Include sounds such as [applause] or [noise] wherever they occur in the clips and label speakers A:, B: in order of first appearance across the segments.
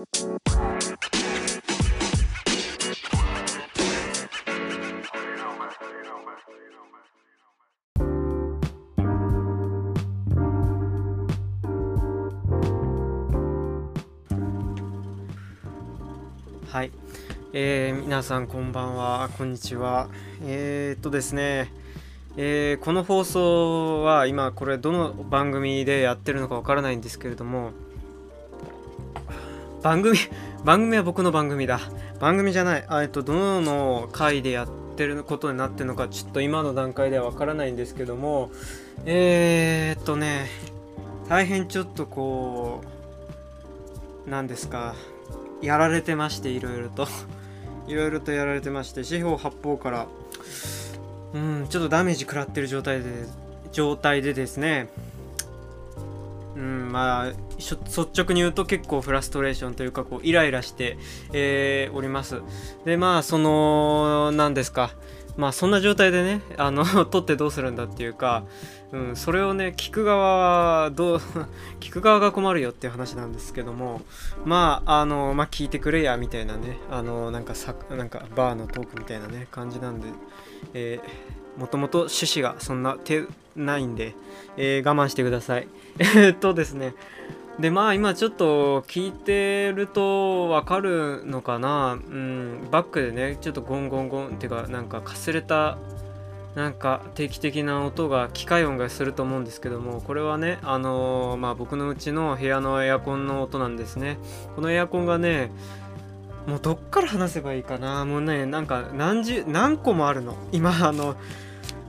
A: はい、えー、皆さんこんばんは。こんにちは。えー、っとですね。えー、この放送は今これどの番組でやってるのかわからないんですけれども番組 [laughs] 番組は僕の番組だ。番組じゃない。えっとどの回でやってることになってるのかちょっと今の段階ではわからないんですけども。えー、っとね大変ちょっとこう何ですかやられてましていろいろと。[laughs] いろいろとやられてまして四方八方から。うんちょっとダメージ食らってる状態で状態でですね。うんまあ率直に言うと結構フラストレーションというかこうイライラして、えー、おります。でまあその何ですか。まあそんな状態でねあの [laughs] 撮ってどうするんだっていうか、うん、それをね聞く側はどう [laughs] 聞く側が困るよっていう話なんですけどもまああのまあ聞いてくれやみたいなねあのなんかさなんかバーのトークみたいなね感じなんで、えー、もともと趣旨がそんな手ないんで、えー、我慢してください。えっとですね。でまあ今ちょっと聞いてるとわかるのかな。うんバックでねちょっとゴンゴンゴンっていうかなんかかすれたなんか定期的な音が機械音がすると思うんですけどもこれはねあのー、まあ僕のうちの部屋のエアコンの音なんですね。このエアコンがねもうどっから話せばいいかな。もうねなんか何十何個もあるの。今あの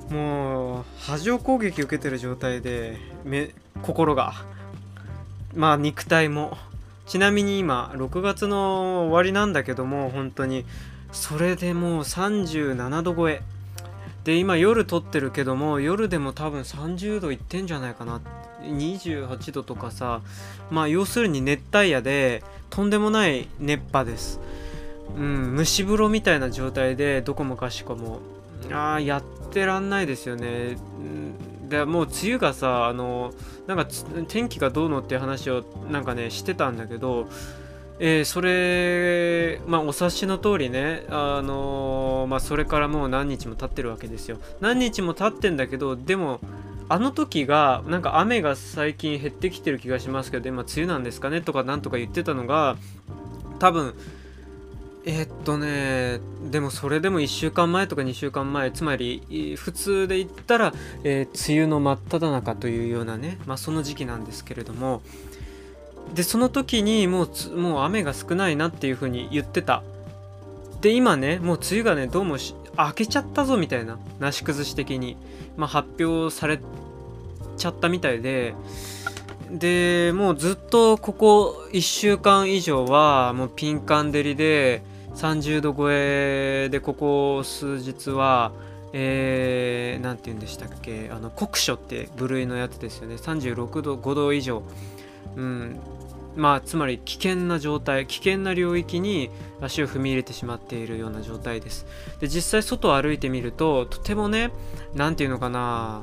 A: もう波状攻撃受けてる状態でめ心が。まあ肉体も。ちなみに今6月の終わりなんだけども本当に。それでもう37度超え。で今夜撮ってるけども夜でも多分30度いってんじゃないかな。28度とかさ。まあ要するに熱帯夜でとんでもない熱波です。うん蒸し風呂みたいな状態でどこもかしこも。ああやってらんないですよね、でもう梅雨がさあのなんか天気がどうのっていう話をなんかねしてたんだけどえー、それ、まあ、お察しの通りね、あの、まあ、それからもう何日も経ってるわけですよ。何日も経ってんだけど、でも、あの時が、なんか雨が最近減ってきてる気がしますけど、今、梅雨なんですかねとか、なんとか言ってたのが、多分、えー、っとね、でもそれでも1週間前とか2週間前、つまり普通で言ったら、えー、梅雨の真っ只中というようなね、まあ、その時期なんですけれども、で、その時にもうもう雨が少ないなっていう風に言ってた。で、今ね、もう梅雨がね、どうも明けちゃったぞみたいな、なし崩し的に、まあ、発表されちゃったみたいで、でもうずっとここ1週間以上はもうピンカン照りで30度超えでここ数日はえー、て言うんでしたっけあの酷暑って部類のやつですよね。36度5度以上。うん。まあつまり危険な状態危険な領域に足を踏み入れてしまっているような状態です。で実際外を歩いてみるととてもね何て言うのかな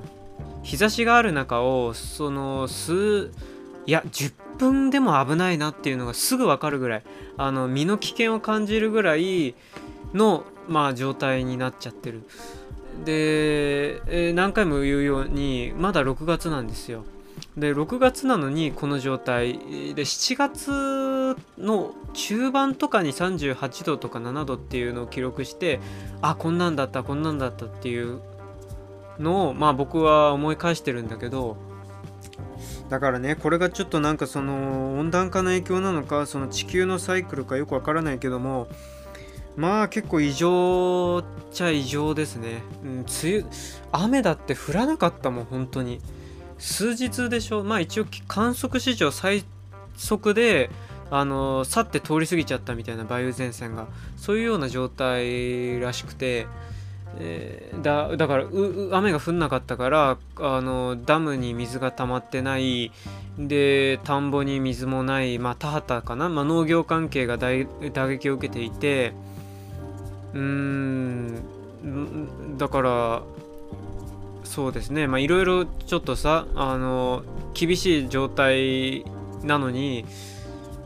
A: 日差しがある中をその数いや10分でも危ないなっていうのがすぐ分かるぐらいあの身の危険を感じるぐらいの、まあ、状態になっちゃってる。で、えー、何回も言うようにまだ6月なんですよ。で6月なのにこの状態。で7月の中盤とかに38度とか7度っていうのを記録してあこんなんだったこんなんだったっていうのをまあ僕は思い返してるんだけどだからねこれがちょっとなんかその温暖化の影響なのかその地球のサイクルかよくわからないけどもまあ結構異常っちゃ異常ですね、うん、梅雨雨だって降らなかったもん本当に。数日でしょ？まあ一応観測史上最速であの去って通り過ぎちゃったみたいな梅雨前線がそういうような状態らしくて、え、だだから雨が降んなかったからあのダムに水が溜まってないで田んぼに水もないまあ田畑かな、まあ、農業関係が打撃を受けていてうーんだからそうですね。まあいろいろちょっとさあの厳しい状態なのに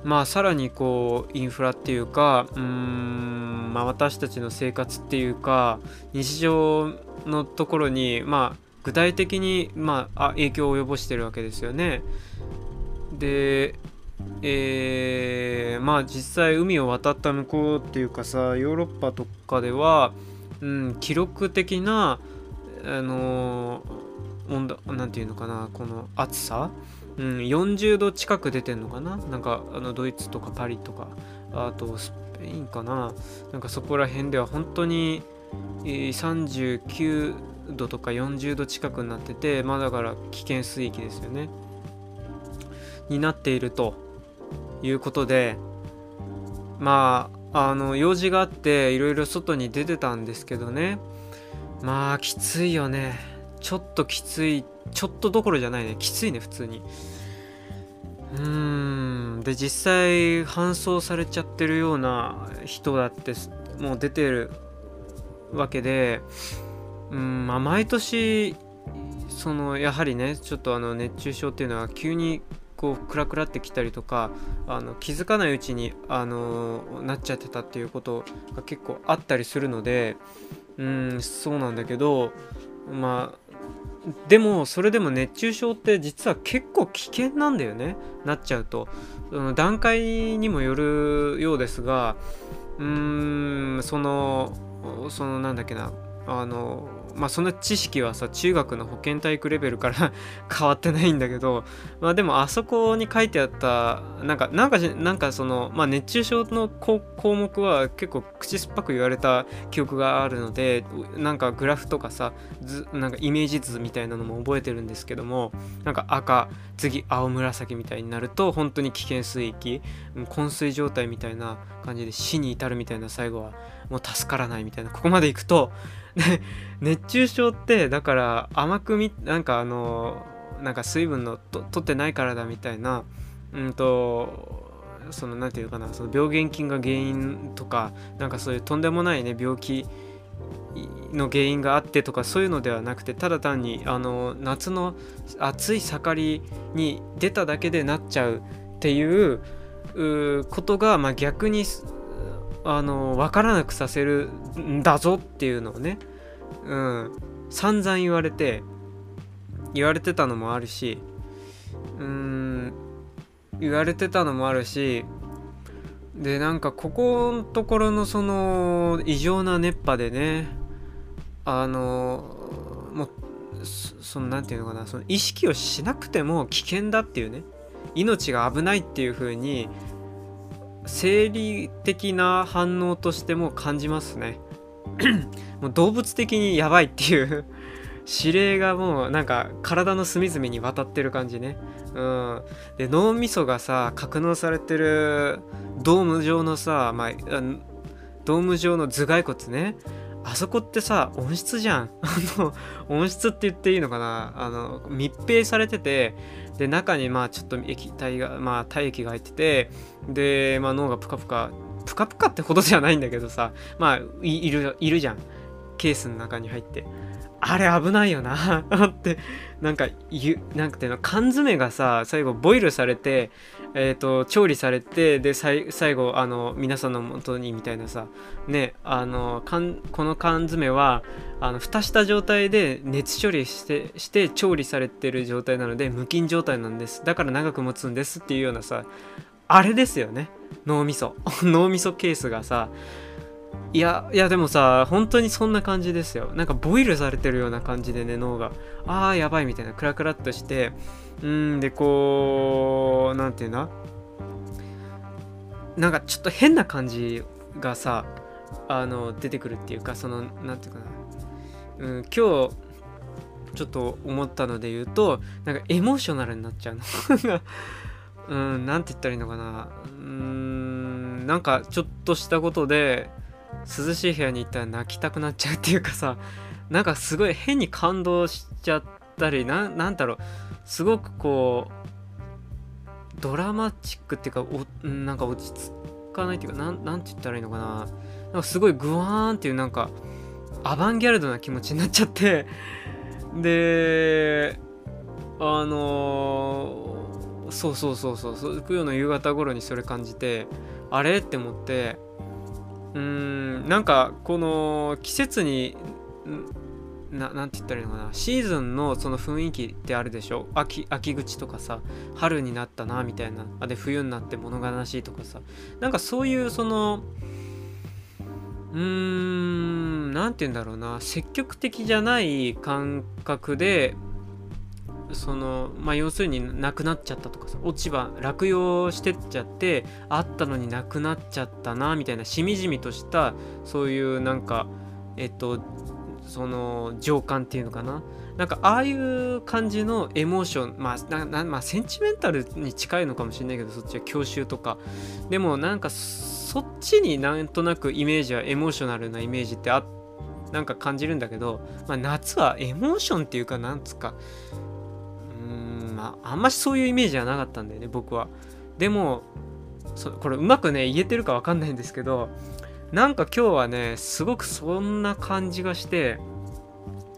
A: まあさらにこうインフラっていうかうん、まあ、私たちの生活っていうか日常のところにまあ具体的に、まあ、あ影響を及ぼしてるわけですよね。でえー、まあ実際海を渡った向こうっていうかさヨーロッパとかでは、うん、記録的なあの温度なんていうのかなこの暑さ、うん、40度近く出てんのかな？なんかあのドイツとかパリとか。あとスペインかな？なんかそこら辺では本当に、39度とか40度近くになっててまあだから危険水域ですよね。になっているということでまああの用事があっていろいろ外に出てたんですけどね。まあきついよね。ちょっときついちょっとどころじゃないね。きついね普通に。うん。で実際搬送されちゃってるような人だってもう出てるわけでうんまあ毎年そのやはりねちょっとあの熱中症っていうのは急にこうクラクラってきたりとかあの気づかないうちにあのなっちゃってたっていうことが結構あったりするのでうんそうなんだけどまあでもそれでも熱中症って実は結構危険なんだよね。なっちゃうと。段階にもよるようですがうーんそのそのなんだっけな。あのまあその知識はさ中学の保健体育レベルから [laughs] 変わってないんだけどまあでもあそこに書いてあったなんかなんかなんかそのまあ熱中症の項目は結構口酸っぱく言われた記憶があるのでなんかグラフとかさ図なんかイメージ図みたいなのも覚えてるんですけどもなんか赤次青紫みたいになると本当に危険水域昏睡状態みたいな感じで死に至るみたいな最後はもう助からないみたいなここまでいくと熱中症ってだから甘くみなんかあのなんか水分のと取ってないからだみたいなうんとその何て言うかなその病原菌が原因とかなんかそういうとんでもないね病気の原因があってとかそういうのではなくてただ単にあの夏の暑い盛りに出ただけでなっちゃうっていうことが、まあ、逆にあの分からなくさせるんだぞっていうのをね、うん、散々言われて言われてたのもあるしうん言われてたのもあるしでなんかここのところのその異常な熱波でねあのもうその何て言うのかなその意識をしなくても危険だっていうね命が危ないっていう風に生理的な反応としても感じますね。[clears throat] もう動物的にやばいっていう。指令がもうなんか体の隅々に渡ってる感じね。うん。で脳みそがさ格納されてるドーム状のさ、まあ、ドーム状の頭蓋骨ね。あそこってさ温室じゃん。[laughs] あの温室って言っていいのかな。あの密閉されててで中にまあちょっと液体がまあ体液が入っててで、まあ、脳がプカプカ。プカプカってほどじゃないんだけどさまあいるいるじゃん。ケースの中に入って。あれ危ないよな。[laughs] ってなんかゆなんていうの缶詰がさ最後ボイルされてえーと、調理されてで最後あの皆さんのもとにみたいなさねあのかんこの缶詰はあの蓋した状態で熱処理してして調理されてる状態なので無菌状態なんです。だから長く持つんですっていうようなさあれですよね。脳みそ。[laughs] 脳みそケースがさいやいやでもさ本当にそんな感じですよ。なんかボイルされてるような感じでね脳が。ああやばいみたいな。クラクラっとしてうんでこう何て言うななんかちょっと変な感じがさあの出てくるっていうかその何て言うかな、うん、今日ちょっと思ったので言うとなんかエモーショナルになっちゃうの。[laughs] うん何て言ったらいいのかな。うんなんかちょっとしたことで涼しい部屋に行ったら泣きたくなっちゃうっていうかさなんかすごい変に感動しちゃったりななんだろう。すごくこうドラマチックっていうかおなんか落ち着かないっていうかなんなんて言ったらいいのかな。なんかすごいグワーンっていうなんかアバンギャルドな気持ちになっちゃって。であのー、そうそうそうそう木曜の夕方頃にそれ感じてあれ？って思って。うーんなんかこの季節にななて言ったらいいのかな。シーズンのその雰囲気ってあるでしょ？秋秋口とかさ春になったなみたいな。あで冬になって物悲しいとかさ。なんかそういうそのうーん何て言うんだろうな。積極的じゃない感覚でそのまあ要するになくなっちゃったとかさ。落ち葉落葉してっちゃってあったのになくなっちゃったなみたいなしみじみとしたそういうなんかえっとその情感っていうのかな？なんかああいう感じのエモーションまあなまあセンチメンタルに近いのかもしれないけどそっちは郷愁とか。でもなんかそっちになんとなくイメージはエモーショナルなイメージってあなんか感じるんだけど、まあ、夏はエモーションっていうかなんつか。うーんまああんましそういうイメージはなかったんだよね僕は。でもそこれうまくね言えてるか分かんないんですけどなんか今日はねすごくそんな感じがして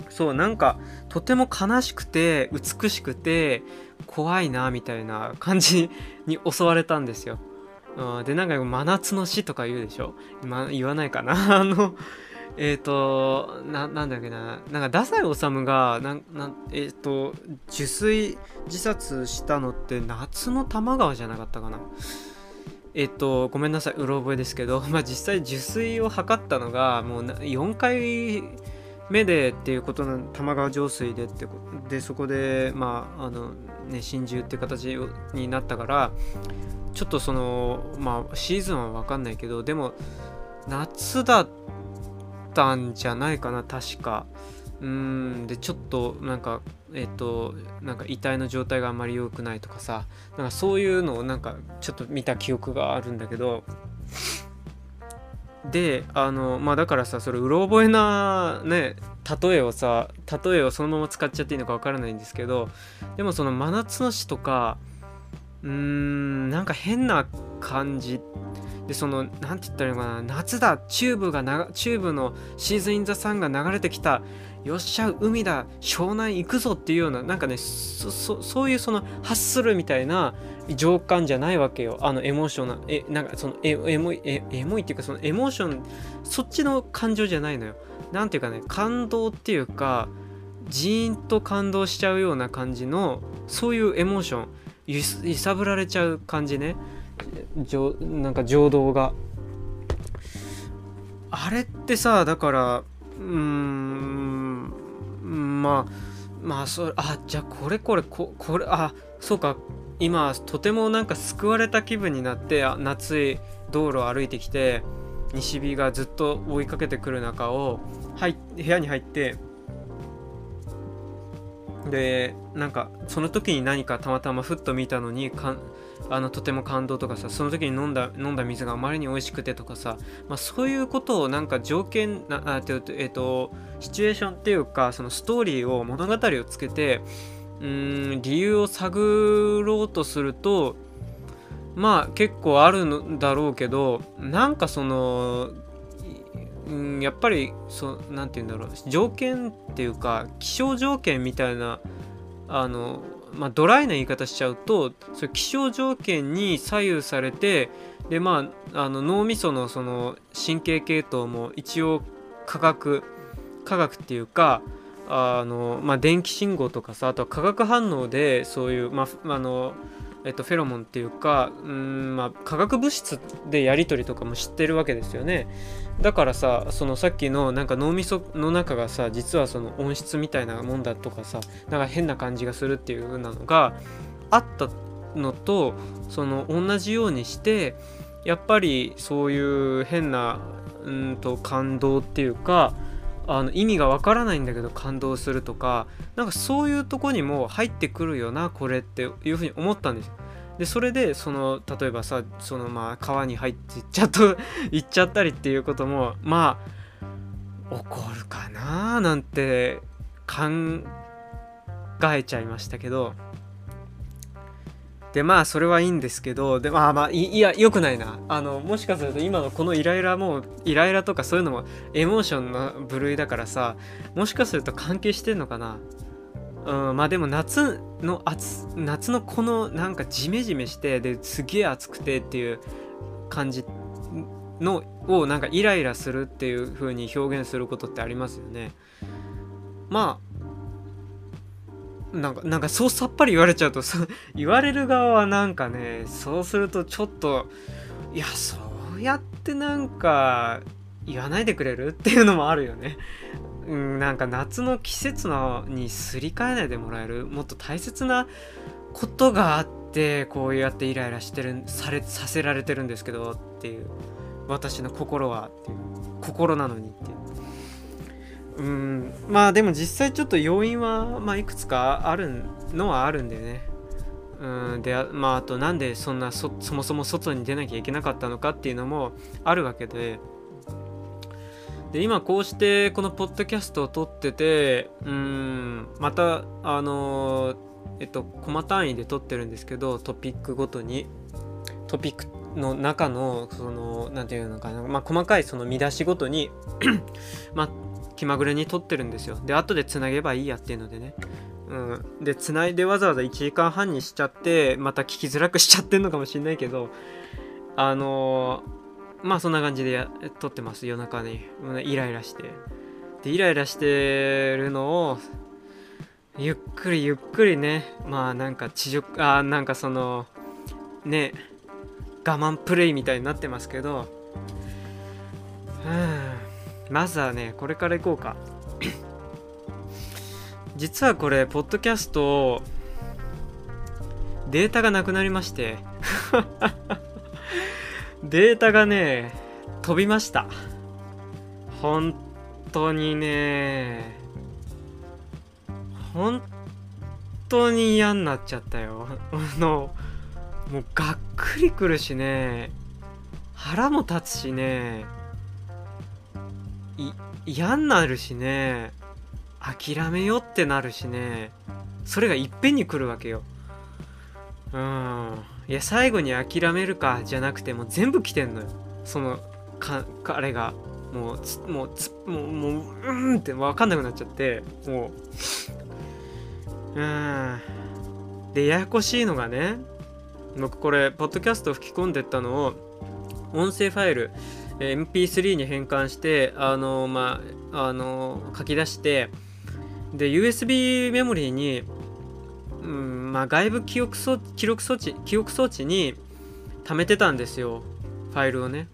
A: そうなんかとても悲しくて美しくて怖いなみたいな感じに襲われたんですよ。でなんか真夏の死とか言うでしょ、ま、言わないかな？[laughs] あのえっ、ー、とななんだっけな？なんか太宰治がななえ、ー、と受水自殺したのって夏の多摩川じゃなかったかな？えっと、ごめんなさい、うろ覚えですけど、[laughs] まあ、実際受水を測ったのが、もう4回目でっていうことの玉川上水でってで、そこで、まあ、あの、ね、真珠って形になったから、ちょっとその、まあ、シーズンはわかんないけど、でも、夏だったんじゃないかな、確か。うんでちょっとなんかえっ、ー、となんか遺体の状態があんまり良くないとかさなんかそういうのをなんかちょっと見た記憶があるんだけどであのまあだからさそれうろ覚えなね例えをさ例えをそのまま使っちゃっていいのか分からないんですけどでもその真夏の死とかうーんなんか変な感じでその何て言ったらいいのかな夏だチューブがチューブの Season in the Sun が流れてきたよっしゃ海だ湘南行くぞっていうようななんかねそそういうその発するみたいな情感じゃないわけよ。あのエモーションなえなんかそのエエモいエエモいっていうかそのエモーションそっちの感情じゃないのよ。なんていうかね感動っていうかジーンと感動しちゃうような感じのそういうエモーション揺さぶられちゃう感じね。なんか情動が。あれってさだからうーんまあまあそれあじゃあこれこれここれあそうか。今とてもなんか救われた気分になって夏い道路を歩いてきて西日がずっと追いかけてくる中を入部屋に入ってでなんかその時に何かたまたまふっと見たのにかあのとても感動とかさその時に飲んだ飲んだ水があまりに美味しくてとかさ、まあ、そういうことをなんか条件なあてえっ、ー、とシチュエーションっていうかそのストーリーを物語をつけてうん理由を探ろうとするとまあ結構あるんだろうけどなんかそのうんやっぱりそなんて言うんだろう条件っていうか気象条件みたいなあのまあ、ドライな言い方しちゃうとそれ気象条件に左右されてでまああの脳みそのその神経系統も一応科学科学っていうかあの、まあ、電気信号とかさあとは化学反応でそういう、まあ、あのえっと、フェロモンっていうかうん、まあ、化学物質でやり取りとかも知ってるわけですよね。だからさそのさっきのなんか脳みその中がさ実はその温室みたいなもんだとかさなんか変な感じがするっていう風なのがあったのとその同じようにしてやっぱりそういう変なうんと感動っていうかあの意味がわからないんだけど感動するとかなんかそういうとこにも入ってくるよなこれっていうふうに思ったんですでそれでその例えばさそのまあ川に入っていっちゃっと [laughs] 行っちゃったりっていうこともまあ起こるかななんて考えちゃいましたけど。でまあそれはいいんですけどでまあまあいやよくないな。あのもしかすると今のこのイライラもイライラとかそういうのもエモーションの部類だからさもしかすると関係してんのかな。うん、まあでも夏の暑夏のこのなんかジメジメしてですげえ暑くてっていう感じのをなんかイライラするっていう風に表現することってありますよね。まあなんかなんかそうさっぱり言われちゃうとそ [laughs] 言われる側はなんかねそうするとちょっといやそうやってなんか言わないでくれるっていうのもあるよね。うん、なんか夏の季節のにすり替えないでもらえるもっと大切なことがあってこうやってイライラしてるされさせられてるんですけどっていう私の心はっていう心なのにっていう。うんまあでも実際ちょっと要因は、まあ、いくつかあるのはあるんだよね。うんでまああとなんでそんなそもそも外に出なきゃいけなかったのかっていうのもあるわけでで今こうしてこのポッドキャストを撮っててうんまたあのえっとコマ単位で撮ってるんですけどトピックごとに。トピックの中のその何て言うのかな、まあ、細かいその見出しごとに [clears throat] まあ気まぐれに撮ってるんですよ。で後でつなげばいいやっていうのでね。うん、でつないでわざわざ1時間半にしちゃってまた聞きづらくしちゃってんのかもしんないけどあのーまあそんな感じで撮ってます。夜中に。イライラしてでイライラしてるのをゆっくりゆっくりね。まあなんか地上あなんかそのね我慢プレイみたいになってますけど。うん。まずはねこれから行こうか。[coughs] 実はこれポッドキャストデータがなくなりまして。データがね、飛びました。本当にね、本当に嫌になっちゃったよ。[laughs] あの、もうがっくりくるしね、腹も立つしね、嫌になるしね、諦めよってなるしね、それがいっぺんに来るわけよ。うん。いや最後に諦めるかじゃなくてもう全部来てんのよ。そのか彼が。もうつもうつもうもううんって分かんなくなっちゃって。もううん。でややこしいのがね僕これポッドキャスト吹き込んでったのを音声ファイル MP3 に変換してあのまああの書き出してで USB メモリーにうんまあ、外部記憶装記録装置記憶装置に貯めてたんですよ。ファイルをね。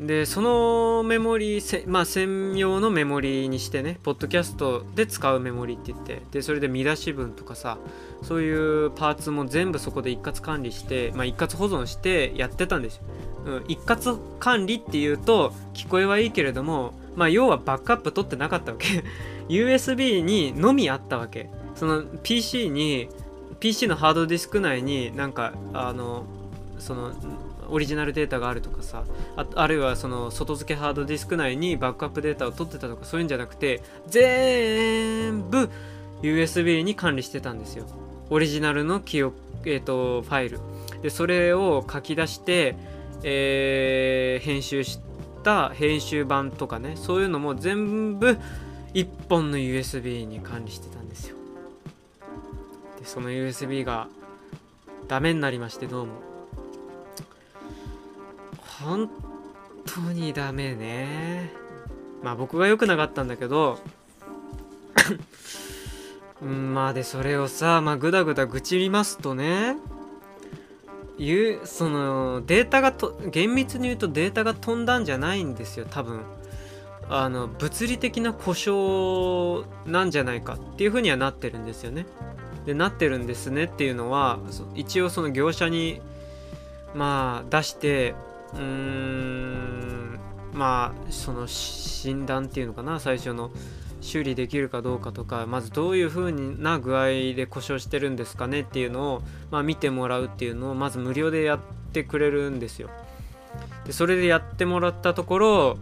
A: でそのメモリーまあ専用のメモリにしてねポッドキャストで使うメモリって言ってでそれで見出し文とかさそういうパーツも全部そこで一括管理して、まあ、一括保存してやってたんですよ、うん、一括管理っていうと聞こえはいいけれどもまあ要はバックアップ取ってなかったわけ。[laughs] USB にのみあったわけ。その PC に PC のハードディスク内になんかあのそのオリジナルデータがあるとかさあるいはその外付けハードディスク内にバックアップデータを取ってたとかそういうんじゃなくて全部 USB に管理してたんですよ。オリジナルの記憶、えーと、ファイル。でそれを書き出して、えー、編集した編集版とかねそういうのも全部1本の USB に管理してたんですよ。でその USB がダメになりましてどうも。本当にダメね。まあ僕が良くなかったんだけど。[coughs] うんまあでそれをさまあグダグダ愚痴りますとね。いうそのデータがと厳密に言うとデータが飛んだんじゃないんですよ多分。あの物理的な故障なんじゃないかっていうふうにはなってるんですよね。でなってるんですねっていうのは一応その業者にまあ出してうーんまあその診断っていうのかな最初の修理できるかどうかとかまずどういう風な具合で故障してるんですかねっていうのを、まあ、見てもらうっていうのをまず無料でやってくれるんですよ。でそれでやってもらったところ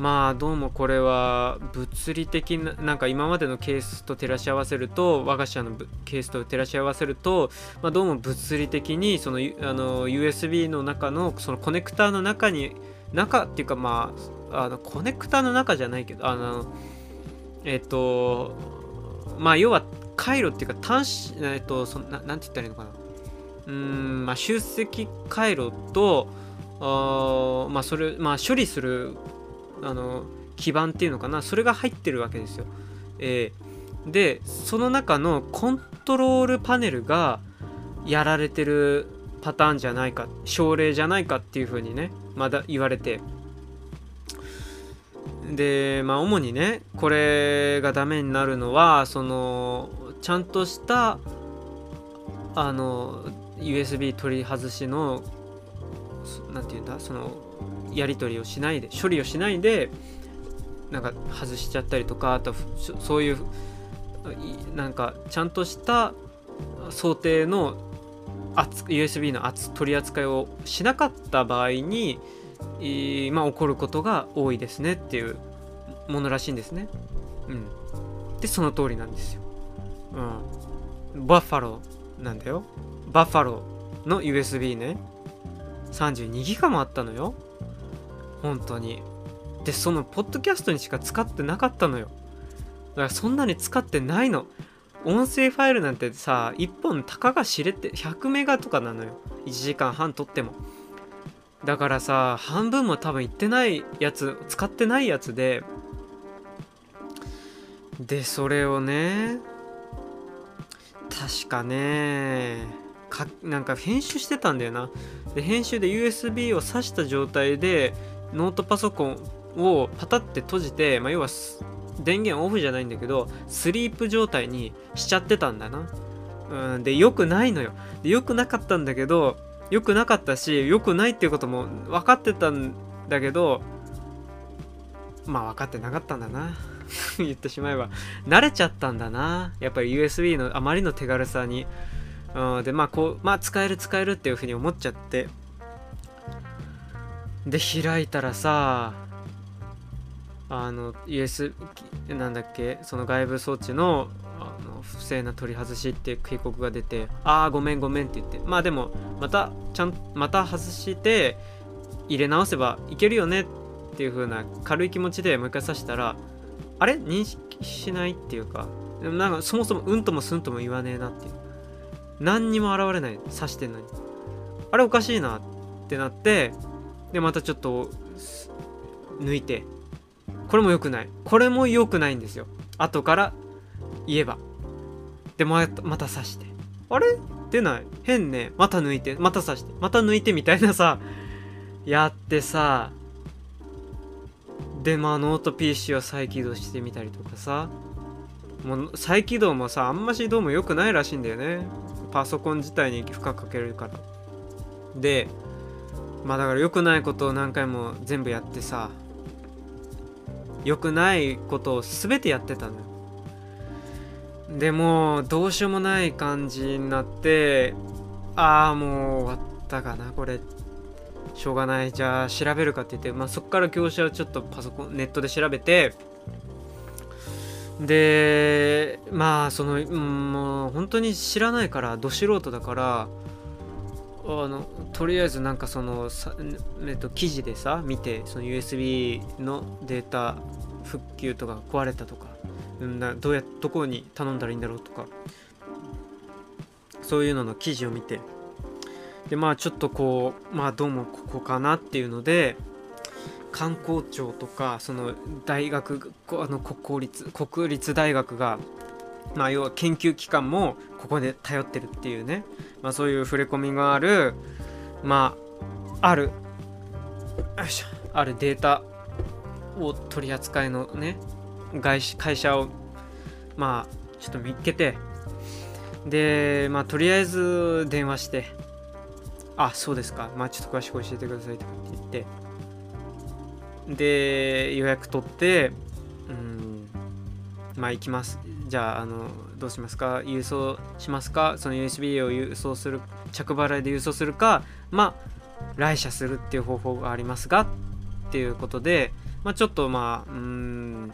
A: まあどうもこれは物理的ななんか今までのケースと照らし合わせると我が社のケースと照らし合わせると、まあ、どうも物理的にそのあの USB の中のそのコネクターの中に中っていうかまああのコネクターの中じゃないけどあのえっ、とまあ要は回路っていうか端子えっとそななんて言ったらいいのかな。うんまあ集積回路とあまあそれまあ処理するあの基盤っていうのかなそれが入ってるわけですよ。えー、でその中のコントロールパネルがやられてるパターンじゃないか症例じゃないかっていうふうにねまだ言われてでまあ主にねこれがダメになるのはそのちゃんとしたあの USB 取り外しの何て言うんだそのやり取りをしないで処理をしないでなんか外しちゃったりとかあとそういうなんかちゃんとした想定の USB の取り扱いをしなかった場合に、まあ、起こることが多いですねっていうものらしいんですね。うん。で、その通りなんですよ。うん。バッファローなんだよ。バッファローの USB ね。32ギガもあったのよ。本当に。で、そのポッドキャストにしか使ってなかったのよ。だからそんなに使ってないの。音声ファイルなんてさ、1本たかが知れて100メガとかなのよ。1時間半撮っても。だからさ、半分も多分いってないやつ、使ってないやつで、で、それをね、確かね、かなんか編集してたんだよな。で、編集で USB を挿した状態で、ノートパソコンをパタって閉じて、まあ、要は電源オフじゃないんだけど、スリープ状態にしちゃってたんだな。うん、で、良くないのよ。で、良くなかったんだけど、良くなかったし、良くないっていうことも分かってたんだけど、まあ分かってなかったんだな。[laughs] 言ってしまえば。慣れちゃったんだな。やっぱり USB のあまりの手軽さに。うん、で、まあこう、まあ使える使えるっていうふうに思っちゃって。で、開いたらさ、あの US なんだっけその外部装置のあの不正な取り外しって警告が出てああごめんごめんって言って。まあでもまたちゃんまた外して入れ直せばいけるよねっていう風な軽い気持ちでもう一回刺したらあれ？認識しないっていうか。でもなんかそもそもうんともすんとも言わねえなっていう。何にも現れない。刺してんのに。あれおかしいなってなってでまたちょっと抜いて。これも良くない。これも良くないんですよ。後から言えば。でままた刺して。あれ？出ない。変ね。また抜いて。また刺して。また抜いてみたいなさ。やってさ。でまあノート PC を再起動してみたりとかさ。もう再起動もさあんましどうも良くないらしいんだよね。パソコン自体に負荷かけるから。でまあだから良くないことを何回も全部やってさ良くないことを全てやってたのよ。でもどうしようもない感じになってああもう終わったかなこれ。しょうがない。じゃあ調べるかって言って、まあ、そこから業者をちょっとパソコンネットで調べてでまあその、うん、もう本当に知らないからど素人だからあのとりあえずなんかそのさ、えっと、記事でさ見てその USB のデータ復旧とか壊れたとかなどうやどこに頼んだらいいんだろうとかそういうのの記事を見てでまあちょっとこうまあどうもここかなっていうので観光庁とかその大学あの国立国立大学がまあ要は研究機関もここで頼ってるっていうねまあ、そういう触れ込みがある、まあ、ある、よいしょ、あるデータを取り扱いのね、会社を、まあ、ちょっと見っけて、で、まあ、とりあえず電話して、あ、そうですか、まあ、ちょっと詳しく教えてくださいとかって言って、で、予約取って、うん、まあ、行きます。じゃあ、あの、どうしますか？郵送しますか？その USB を郵送する着払いで郵送するかまあ来社するっていう方法がありますがっていうことでまあちょっとまあうん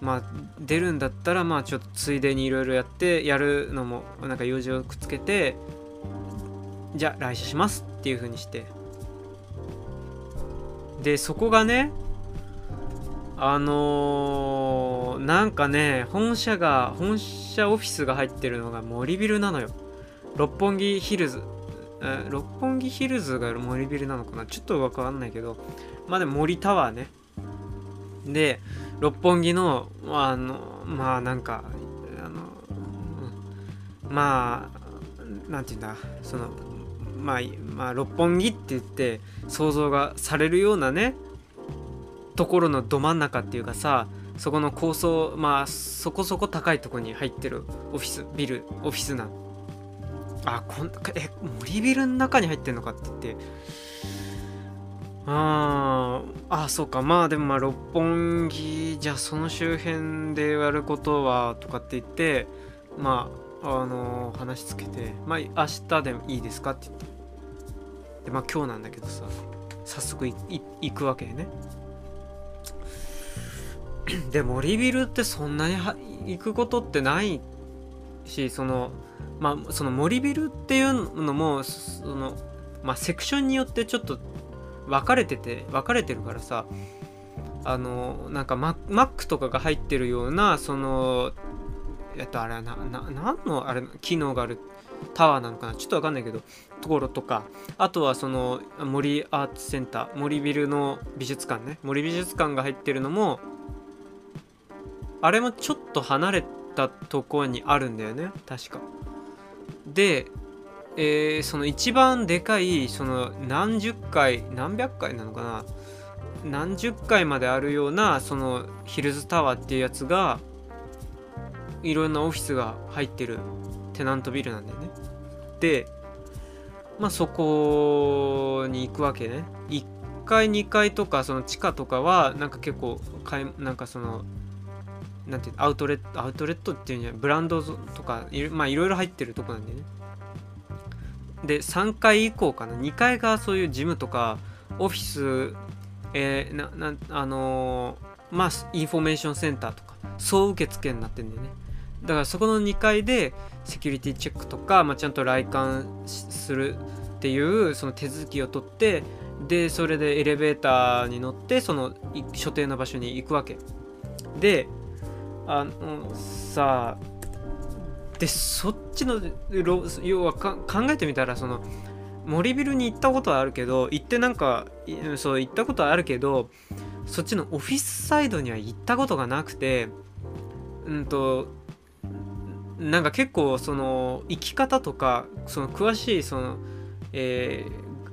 A: まあ出るんだったらまあちょっとついでにいろいろやってやるのもなんか用事をくっつけてじゃあ来社しますっていう風にして。でそこがねあのー、なんかね本社が本社オフィスが入ってるのが森ビルなのよ。六本木ヒルズ。六本木ヒルズが森ビルなのかな？ちょっとわかんないけど。まあでも森タワーね。で六本木のあのまあなんかあのまあなんて言うんだ？そのまあ、まあ、六本木って言って想像がされるようなねところのど真ん中っていうかさそこの高層まあそこそこ高いとこに入ってるオフィスビルオフィスな。あこんえ森ビルの中に入ってんのかって言って。ああそうか。まあでもまあ六本木じゃあその周辺でやることはとかって言ってまああのー、話つけてまあ明日でもいいですかって言って。でまあ今日なんだけどさ早速行くわけね。[clears throat] で森ビルってそんなに行くことってないしそのまあその森ビルっていうのもそのまあセクションによってちょっと分かれてて分かれてるからさあのなんかマックとかが入ってるようなそのえっとあれはなな何のあれ機能があるタワーなのかな？ちょっと分かんないけどところとか。あとはその森アーツセンター森ビルの美術館ね。森美術館が入ってるのもあれもちょっと離れたところにあるんだよね。確か。でえー、その一番でかいその何十回何百回なのかな。何十回まであるようなそのヒルズタワーっていうやつがいろんなオフィスが入ってるテナントビルなんだよね。でまあそこに行くわけね。1階2階とかその地下とかはなんか結構かいなんかそのなんていうアウトレットアウトレットっていうんじゃないブランドとかまあいろいろ入ってるとこなんだよね。で3階以降かな。2階がそういうジムとかオフィスえー、ななあのー、まあインフォメーションセンターとか総受付になってんだよね。だからそこの2階でセキュリティチェックとか、まあ、ちゃんと来館するっていうその手続きを取ってでそれでエレベーターに乗ってその所定の場所に行くわけ。であのさあでそっちの要は考えてみたらその森ビルに行ったことはあるけど行ってなんかそう行ったことはあるけどそっちのオフィスサイドには行ったことがなくてうんとなんか結構その生き方とかその詳しいその、え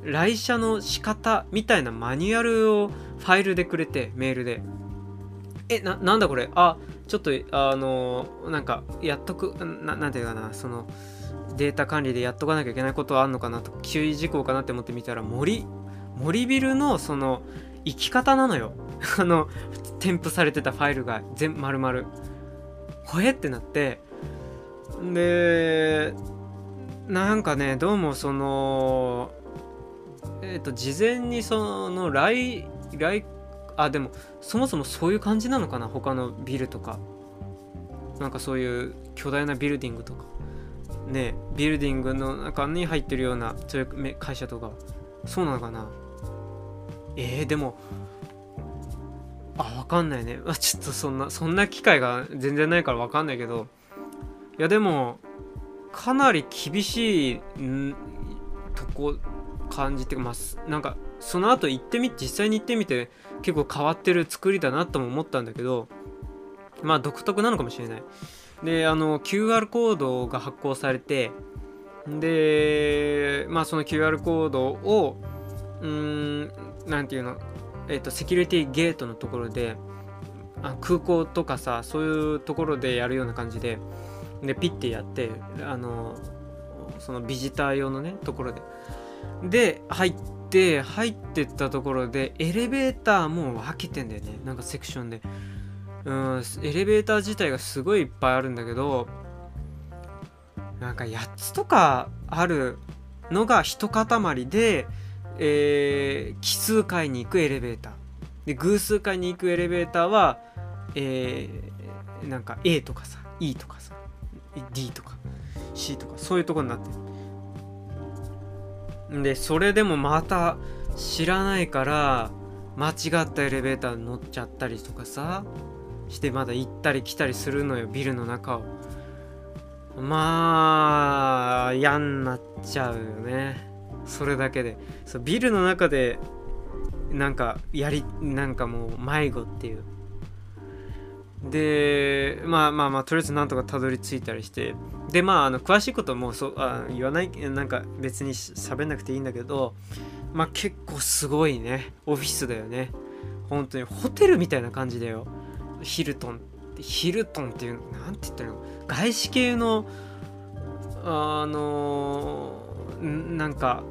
A: ー、来社の仕方みたいなマニュアルをファイルでくれてメールで。えななんだこれ？あちょっとあのなんかやっとくななんていうかなそのデータ管理でやっとかなきゃいけないことはあんのかなと注意事項かなって思ってみたら森森ビルのその生き方なのよ。[laughs] あの添付されてたファイルが全丸々。ほえってなってでなんかねどうもそのえっ、ー、と事前にその来来あでもそもそもそういう感じなのかな？他のビルとか。なんかそういう巨大なビルディングとか。ねビルディングの中に入ってるようなそういう会社とかそうなのかな？えー、でもあわかんないね。[laughs] ちょっとそんなそんな機会が全然ないからわかんないけど。いやでもかなり厳しいとこ感じてまあなんかその後行ってみ実際に行ってみて結構変わってる作りだなとも思ったんだけどまあ独特なのかもしれない。であの QR コードが発行されてでまあその QR コードをうん何ていうのえっ、ー、とセキュリティゲートのところであ空港とかさそういうところでやるような感じででピッてやってあのそのビジター用のねところで。で入ってで入ってったところでエレベーターも分けてんだよね。なんかセクションで。うんエレベーター自体がすごいいっぱいあるんだけどなんか8つとかあるのが一塊で、えー、奇数回に行くエレベーター。で偶数回に行くエレベーターは、えー、なんか A とかさ E とかさ D とか C とかそういうとこになってる。でそれでもまた知らないから間違ったエレベーターに乗っちゃったりとかさしてまだ行ったり来たりするのよビルの中を。まあ嫌になっちゃうよね。それだけで。そうビルの中でなんかやりなんかもう迷子っていう。でまあまあまあとりあえずなんとかたどり着いたりしてでまああの詳しいこともそうあ言わないなんか別に喋んなくていいんだけどまあ結構すごいね。オフィスだよね。本当に。ホテルみたいな感じだよ。ヒルトン。ヒルトンっていうなんて言ったらいいの？外資系のあのなんか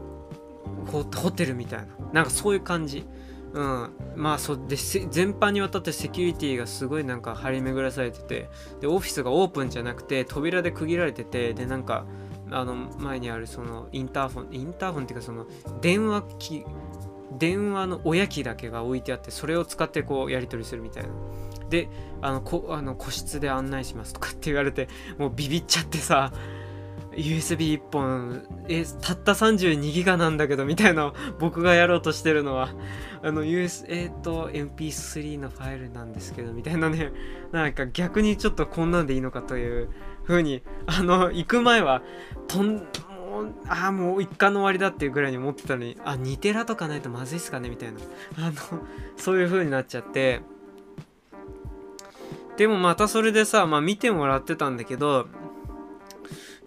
A: ホテルみたいな。なんかそういう感じ。うん。まあそうで全般にわたってセキュリティがすごいなんか張り巡らされててでオフィスがオープンじゃなくて扉で区切られててでなんかあの前にあるそのインターフォンインターフォンっていうかその電話機電話の親機だけが置いてあってそれを使ってこうやり取りするみたいな。であのこあの個室で案内しますとかって言われてもうビビっちゃってさ USB1 本。えたった32ギガなんだけどみたいな僕がやろうとしてるのは。あの US えっ、ー、と MP3 のファイルなんですけどみたいなね。なんか逆にちょっとこんなんでいいのかという風にあの行く前はとんああもう一貫の終わりだっていうぐらいに思ってたのにあ2テラとかないとまずいっすかねみたいな。あのそういう風になっちゃって。でもまたそれでさまあ見てもらってたんだけど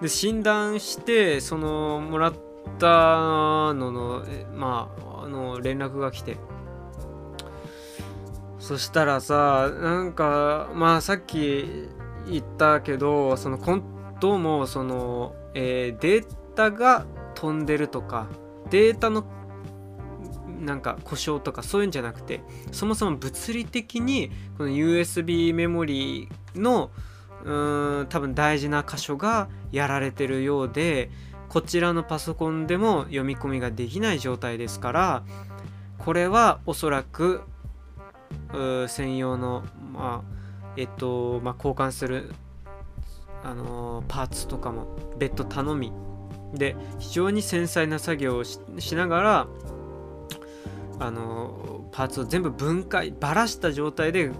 A: で診断してそのもらったののまああの連絡が来て。そしたらさなんかまあさっき言ったけどそのどうもその、えー、データが飛んでるとかデータのなんか故障とかそういうんじゃなくてそもそも物理的にこの USB メモリーのうーん多分大事な箇所がやられてるようでこちらのパソコンでも読み込みができない状態ですからこれはおそらく専用のまあえっとまあ交換するあのー、パーツとかも別途頼みで非常に繊細な作業をしながらあのパーツを全部分解ばらした状態で、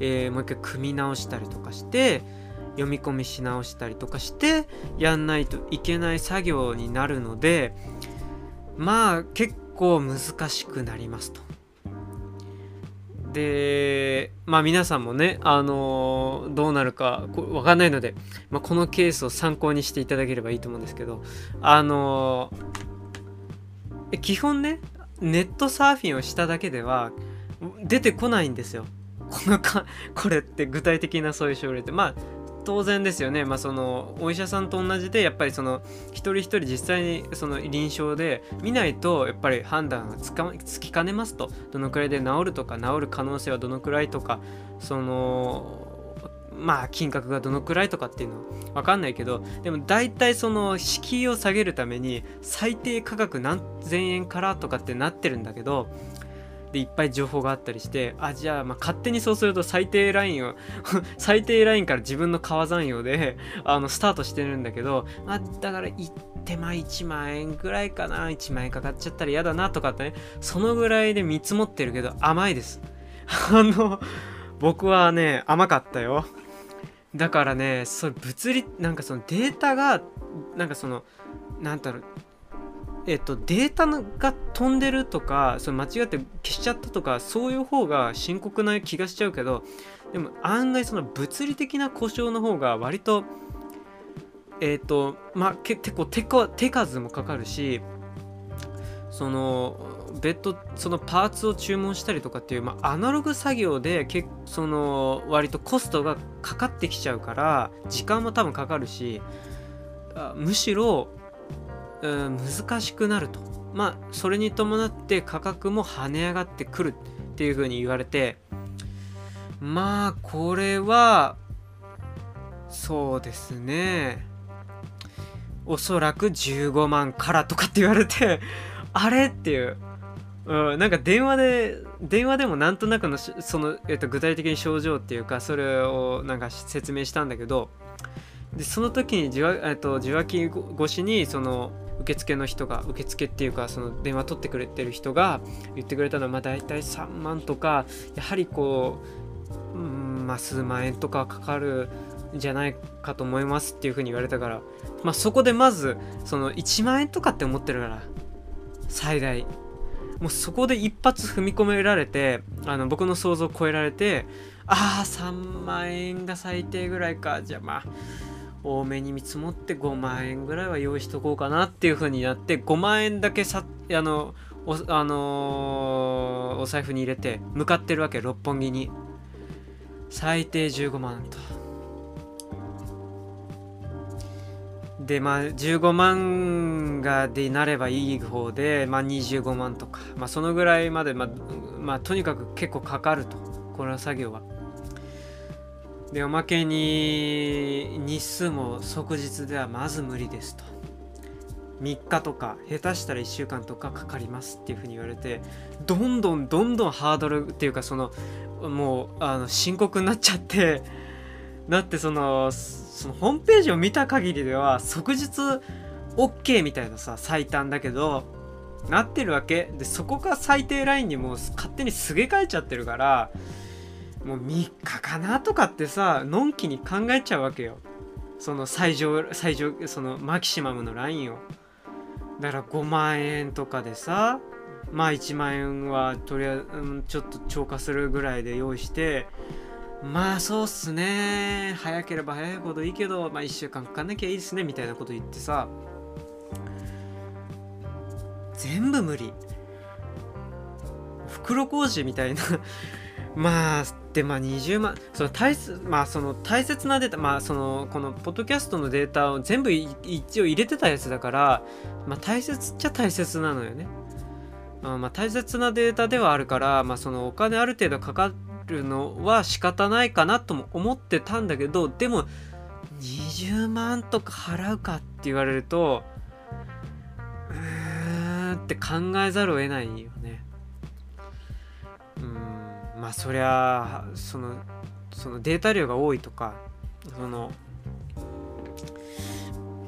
A: えー、もう一回組み直したりとかして読み込みし直したりとかしてやんないといけない作業になるのでまあ結構難しくなりますと。でまあ皆さんもねあのー、どうなるかわかんないので、まあ、このケースを参考にしていただければいいと思うんですけどあのー、基本ねネットサーフィンをしただけでは出てこないんですよ。このかこれって具体的なそういう症例ってまあ当然ですよね、まあ、そのお医者さんと同じでやっぱりその一人一人実際にその臨床で見ないとやっぱり判断がつかつきかねますと。どのくらいで治るとか治る可能性はどのくらいとかそのまあ金額がどのくらいとかっていうのは分かんないけどでも大体その敷居を下げるために最低価格何千円からとかってなってるんだけどでいっぱい情報があったりしてあじゃあまあ勝手にそうすると最低ラインを [laughs] 最低ラインから自分の川山用で [laughs] あのスタートしてるんだけど、まあ、だから行ってま1万円ぐらいかな。1万円かかっちゃったら嫌だなとかってね。そのぐらいで見積もってるけど甘いです。[laughs] あの僕はね甘かったよ。だからねそれ物理なんかそのデータがなんかそのなんだろう。えっと、データが飛んでるとかその間違って消しちゃったとかそういう方が深刻な気がしちゃうけどでも案外その物理的な故障の方が割とえっ、とまあ結構手手数もかかるしその別途そのパーツを注文したりとかっていう、まあ、アナログ作業でけその割とコストがかかってきちゃうから時間も多分かかるしむしろ難しくなると。まあそれに伴って価格も跳ね上がってくるっていうふうに言われてまあこれはそうですね。おそらく15万からとかって言われて [laughs] あれっていう、うん、なんか電話で電話でもなんとなくのその、えっと、具体的に症状っていうかそれをなんか説明したんだけどでその時に受話,、えっと、受話器越しにその受付の人が受付っていうかその電話取ってくれてる人が言ってくれたのはまあ大体3万とかやはりこううんまあ数万円とかかかるんじゃないかと思いますっていうふうに言われたからまあそこでまずその1万円とかって思ってるから最大。もうそこで一発踏み込められてあの僕の想像を超えられてああ3万円が最低ぐらいか。じゃあまあ多めに見積もって5万円ぐらいは用意しとこうかなっていう風になって5万円だけさあのおあのー、お財布に入れて向かってるわけ六本木に。最低15万と。でまあ15万がでなればいい方でまあ25万とか。まあそのぐらいまでまあ、まあ、とにかく結構かかると。この作業は。でおまけに日数も即日ではまず無理ですと。3日とか下手したら1週間とかかかりますっていうふうに言われてどんどんどんどんハードルっていうかそのもうあの深刻になっちゃってだってそのそのホームページを見た限りでは即日 OK みたいなさ最短だけどなってるわけ。でそこが最低ラインにもう勝手にすげ替えちゃってるからもう3日かなとかってさのんきに考えちゃうわけよ。その最上最上そのマキシマムのラインを。だから5万円とかでさまあ1万円はとりあえず、うん、ちょっと超過するぐらいで用意してまあそうっすね。早ければ早いほどいいけどまあ1週間かかんなきゃいいですねみたいなこと言ってさ全部無理。袋小路みたいなまあでまあ20万その大まあその大切なデータまあそのこのポッドキャストのデータを全部一応入れてたやつだからまあ大切っちゃ大切なのよね。あまあ大切なデータではあるからまあそのお金ある程度かかるのは仕方ないかなとも思ってたんだけどでも20万とか払うかって言われるとうーんって考えざるを得ないよ。まあそりゃそのそのデータ量が多いとかその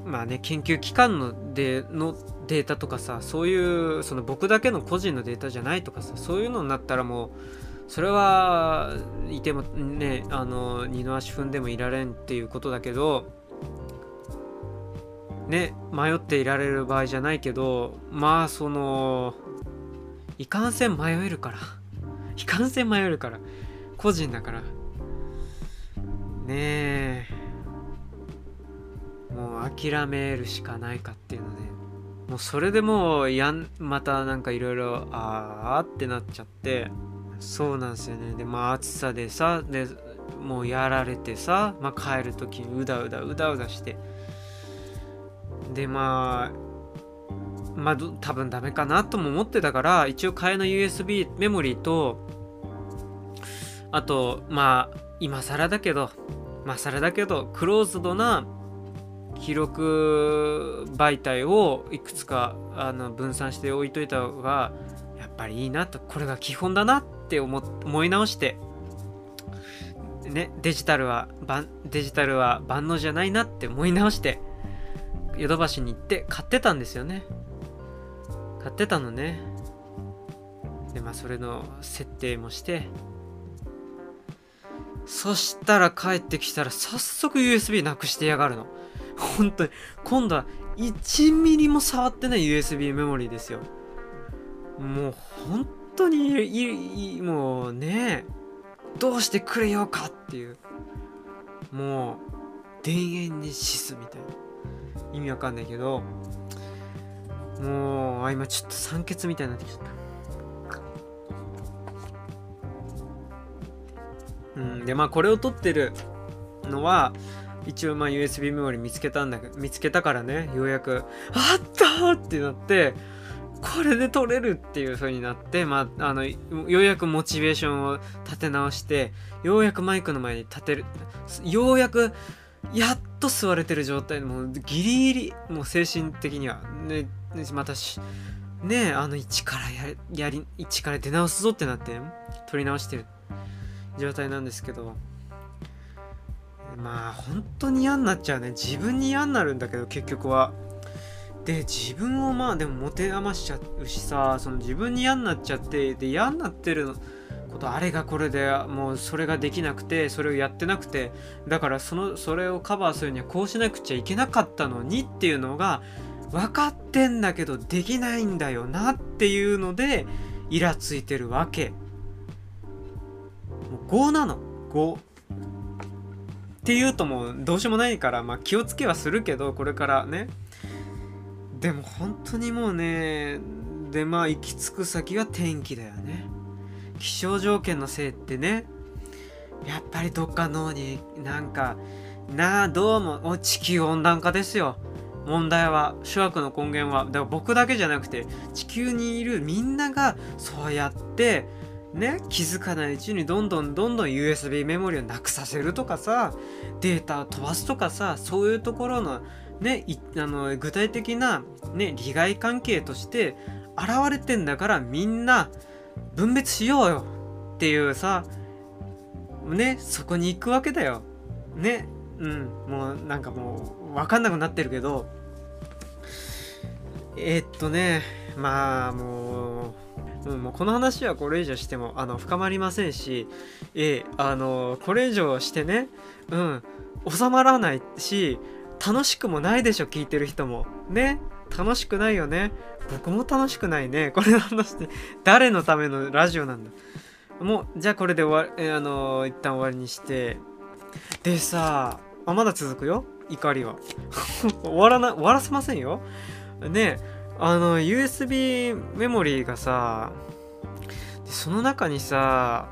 A: まあね研究機関のでのデータとかさそういうその僕だけの個人のデータじゃないとかさそういうのになったらもうそれはいてもねあの二の足踏んでもいられんっていうことだけどね迷っていられる場合じゃないけどまあそのいかんせん迷えるから。いかんせん迷えるから個人だから。ねえ。もう諦めるしかないかっていうので。もうそれでもうやんまたなんかいろいろああってなっちゃって。そうなんですよね。でまあ暑さでさでもうやられてさ、まあ、帰る時にうだうだうだうだして。でまあまあ多分ダメかなとも思ってたから一応替えの USB メモリーとあとまあ今更だけどまあ更だけどクローズドな記録媒体をいくつかあの分散して置いといた方がやっぱりいいなとこれが基本だなって思思い直してねデジタルはデジタルは万能じゃないなって思い直してヨドバシに行って買ってたんですよね。買ってたのね。でまあそれの設定もしてそしたら帰ってきたら早速 USB なくしてやがるの。本当に。今度は1ミリも触ってない USB メモリーですよ。もう本当にもうねどうしてくれようかっていう。もう田園に死すみたいな。意味わかんないけど。もうあ今ちょっと酸欠みたいになってきちゃった。うんでまあこれを撮ってるのは一応まあ USB メモリ見つけたんだけど見つけたからねようやくあったってなってこれで撮れるっていう風になって、まあ、あのようやくモチベーションを立て直してようやくマイクの前に立てるようやくやっと座れてる状態もうギリギリもう精神的にはねまたしねあの一からややり一から出直すぞってなって撮り直してる状態なんですけどまあ本当に嫌になっちゃうね。自分に嫌になるんだけど結局は。で自分をまあでも持て余しちゃうしさその自分に嫌になっちゃってで嫌になってることあれがこれでもうそれができなくてそれをやってなくてだからそのそれをカバーするにはこうしなくちゃいけなかったのにっていうのが分かってんだけどできないんだよなっていうのでイラついてるわけ。う5なの。5っていうともうどうしようもないから、まあ、気をつけはするけどこれからね。でも本当にもうねでまあ行き着く先は天気だよね。気象条件のせいってね。やっぱりどっか脳になんかなあどうも地球温暖化ですよ。問題は諸悪の根源は。だから僕だけじゃなくて地球にいるみんながそうやってね気づかないうちにどんどんどんどん USB メモリをなくさせるとかさデータを飛ばすとかさそういうところのねあの具体的な、ね、利害関係として現れてんだからみんな分別しようよっていうさねそこに行くわけだよ。ねうんもうなんかもう分かんなくなってるけど。えー、っとねまあもううん、もうこの話はこれ以上してもあの深まりませんし、えあのこれ以上してね、うん、収まらないし楽しくもないでしょ聞いてる人も。ね楽しくないよね。僕も楽しくないね。これの話って誰のためのラジオなんだ。もうじゃあこれで終わえあの一旦終わりにして。でさあまだ続くよ怒りは。[laughs] 終わらな終わらせませんよ。ねえあの USB メモリーがさその中にさ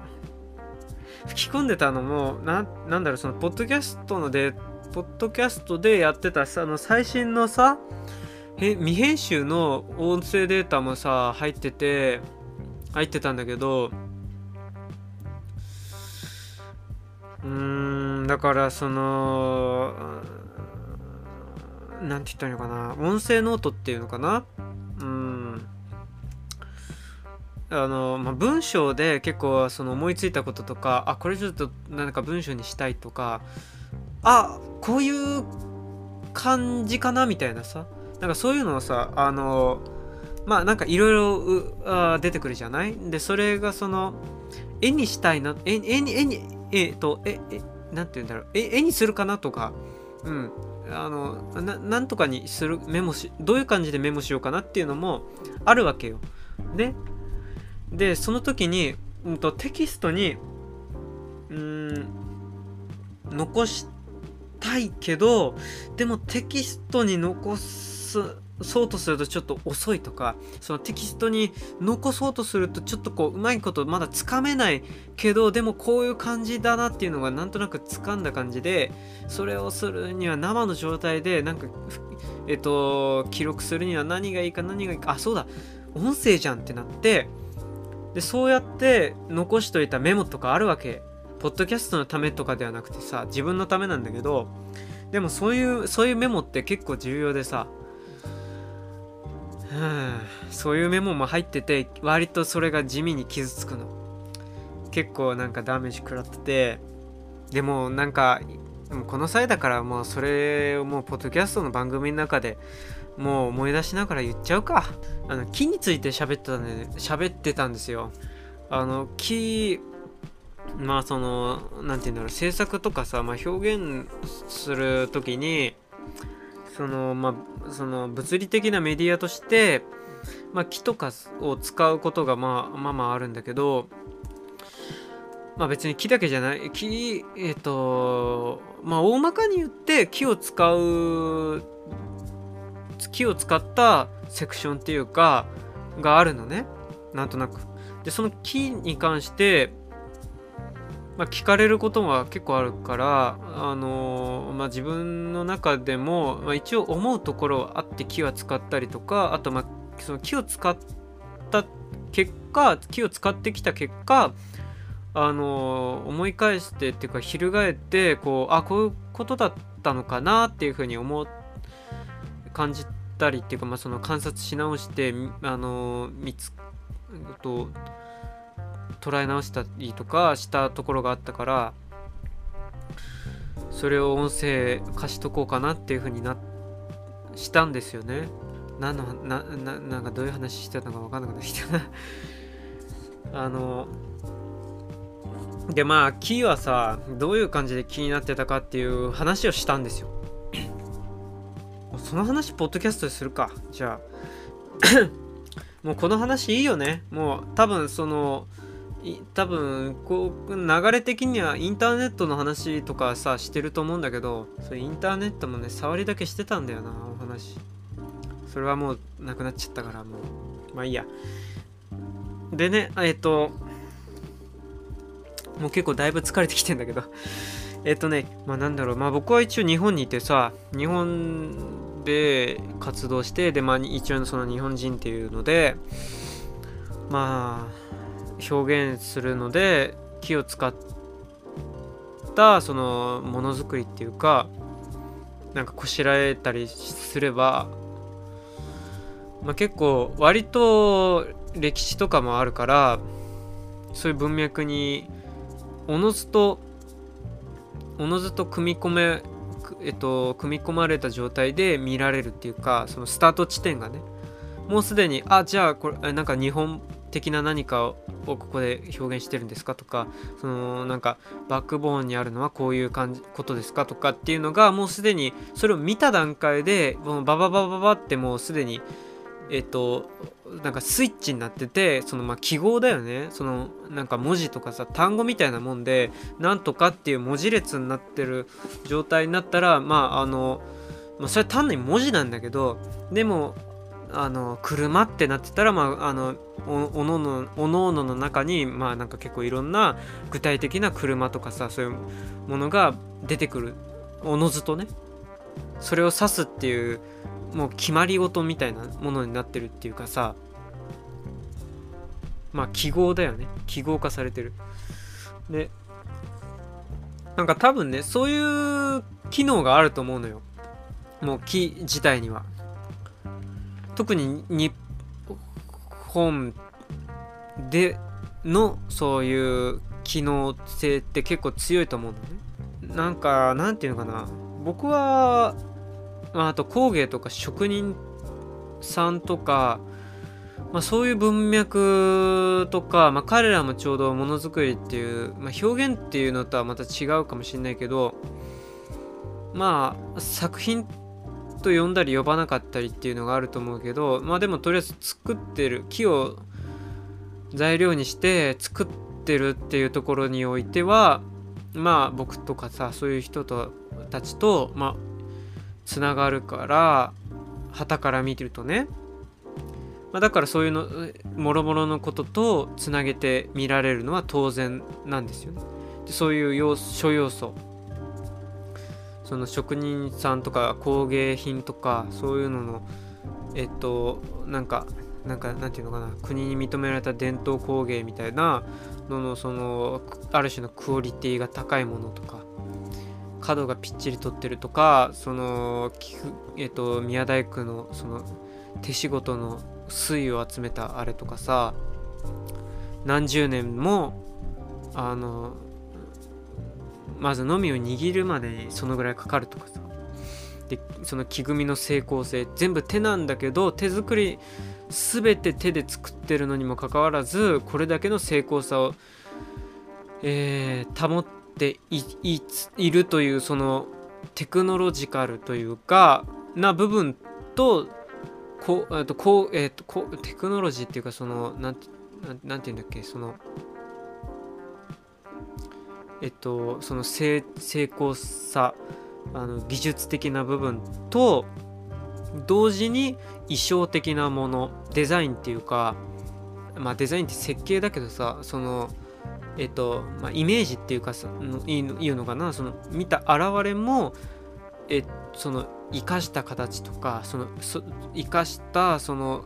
A: 吹き込んでたのもななんだろうそのポッドキャストのでポッドキャストでやってたさあの最新のさ未編集の音声データもさ入ってて入ってたんだけどうーんだからそのなんて言ったらいいのかな？音声ノートっていうのかな？うん。あの、まあ、文章で結構その思いついたこととかあこれちょっとなんか文章にしたいとかあこういう感じかなみたいなさなんかそういうのをさあのまあなんかいろいろ出てくるじゃない？でそれがその絵にしたいな絵絵に絵にえっとええなんて言うんだろう？絵絵にするかなとか。うん。あのなんとかにするメモしどういう感じでメモしようかなっていうのもあるわけよ。ね。でその時に、うんと、テキストにうん残したいけどでもテキストに残すそうとするとちょっと遅いとかそのテキストに残そうとするとちょっとこううまいことまだつかめないけどでもこういう感じだなっていうのがなんとなくつかんだ感じでそれをするには生の状態でなんかえっと記録するには何がいいか何がいいかあそうだ音声じゃんってなってでそうやって残しといたメモとかあるわけ。ポッドキャストのためとかではなくてさ自分のためなんだけどでもそういうそういうメモって結構重要でさそういうメモも入ってて割とそれが地味に傷つくの。結構なんかダメージ食らってて。でもなんかこの際だからもうそれをもうポッドキャストの番組の中でもう思い出しながら言っちゃうか。あの木について喋ってたんで喋ってたんですよ。あの木まあその何て言うんだろう制作とかさ、まあ、表現する時にそのまあその物理的なメディアとして、まあ、木とかを使うことがまあまあまああるんだけどまあ別に木だけじゃない木えっ、ー、とまあ大まかに言って木を使う木を使ったセクションっていうかがあるのね。なんとなく。でその木に関してまあ、聞かれることが結構あるから、あのー、まあ、自分の中でも、まあ、一応思うところはあって木は使ったりとかあと、まあ、その木を使った結果木を使ってきた結果あのー、思い返してっていうか翻ってこうあこういうことだったのかなっていうふうに思感じたりっていうか、まあ、その観察し直してあのー、見つと捉え直したりとかしたところがあったからそれを音声貸しとこうかなっていう風になしたんですよね。何のなななんかどういう話してたのか分かんなくなってきたな。[laughs] あのでまあキーはさどういう感じで気になってたかっていう話をしたんですよ。その話ポッドキャストでするか。じゃあ [coughs] もうこの話いいよね。もう多分その多分こう流れ的にはインターネットの話とかさしてると思うんだけどそれインターネットもね触りだけしてたんだよなお話。それはもうなくなっちゃったからもう。まあいいや。でねえっともう結構だいぶ疲れてきてんだけど。えっとねまあなんだろう。まあ僕は一応日本にいてさ日本で活動してでまあ一応その日本人っていうのでまあ表現するので木を使ったそのものづくりっていうかなんかこしらえたりすれば、まあ、結構割と歴史とかもあるからそういう文脈におのずとおのずと組み込めえっと組み込まれた状態で見られるっていうかそのスタート地点がねもうすでにあじゃあこれなんか日本的な何かをここで表現してるんですか？とかそのなんかバックボーンにあるのはこういう感じことですか？とかっていうのがもうすでにそれを見た段階でもうバババババってもうすでにえっとなんかスイッチになっててそのま記号だよね。そのなんか文字とかさ単語みたいなもんでなんとかっていう文字列になってる状態になったらまああの、まあ、それは単に文字なんだけどでもあの車ってなってたら、まあ、あのおののおのおのの中にまあなんか結構いろんな具体的な車とかさそういうものが出てくる。おのずとね。それを指すっていうもう決まり事みたいなものになってるっていうかさまあ記号だよね。記号化されてる。でなんか多分ねそういう機能があると思うのよ。もう木自体には。特に日本でのそういう機能性って結構強いと思うのね。なんかなんていうのかな僕は、まあ、あと工芸とか職人さんとか、まあ、そういう文脈とか、まあ、彼らもちょうどものづくりっていう、まあ、表現っていうのとはまた違うかもしれないけどまあ作品と呼んだり呼ばなかったりっていうのがあると思うけどまあでもとりあえず作ってる木を材料にして作ってるっていうところにおいてはまあ僕とかさそういう人とたちとまあつながるから旗から見てるとね、まあ、だからそういうのもろもろのこととつなげて見られるのは当然なんですよね。でそういう要素要素その職人さんとか工芸品とかそういうののえっとなんかなんかなんていうのかな国に認められた伝統工芸みたいなののそのある種のクオリティが高いものとか角がぴっちり取ってるとかそのえっと宮大工のその手仕事の粋を集めたあれとかさ何十年もあのまずのみを握るまでにそのぐらいかかるとかさ。でその木組みの成功性。全部手なんだけど手作り全て手で作ってるのにもかかわらずこれだけの成功さを、えー、保っているというそのテクノロジカルというかな部分とこう、えっとこうえっとこうテクノロジーっていうかそのなんなんて言うんだっけそのえっと、その成功さあの技術的な部分と同時に衣装的なものデザインっていうかまあデザインって設計だけどさそのえっと、まあ、イメージっていうかさいいのいいのかなその見た現れもえその生かした形とかそのそ生かしたその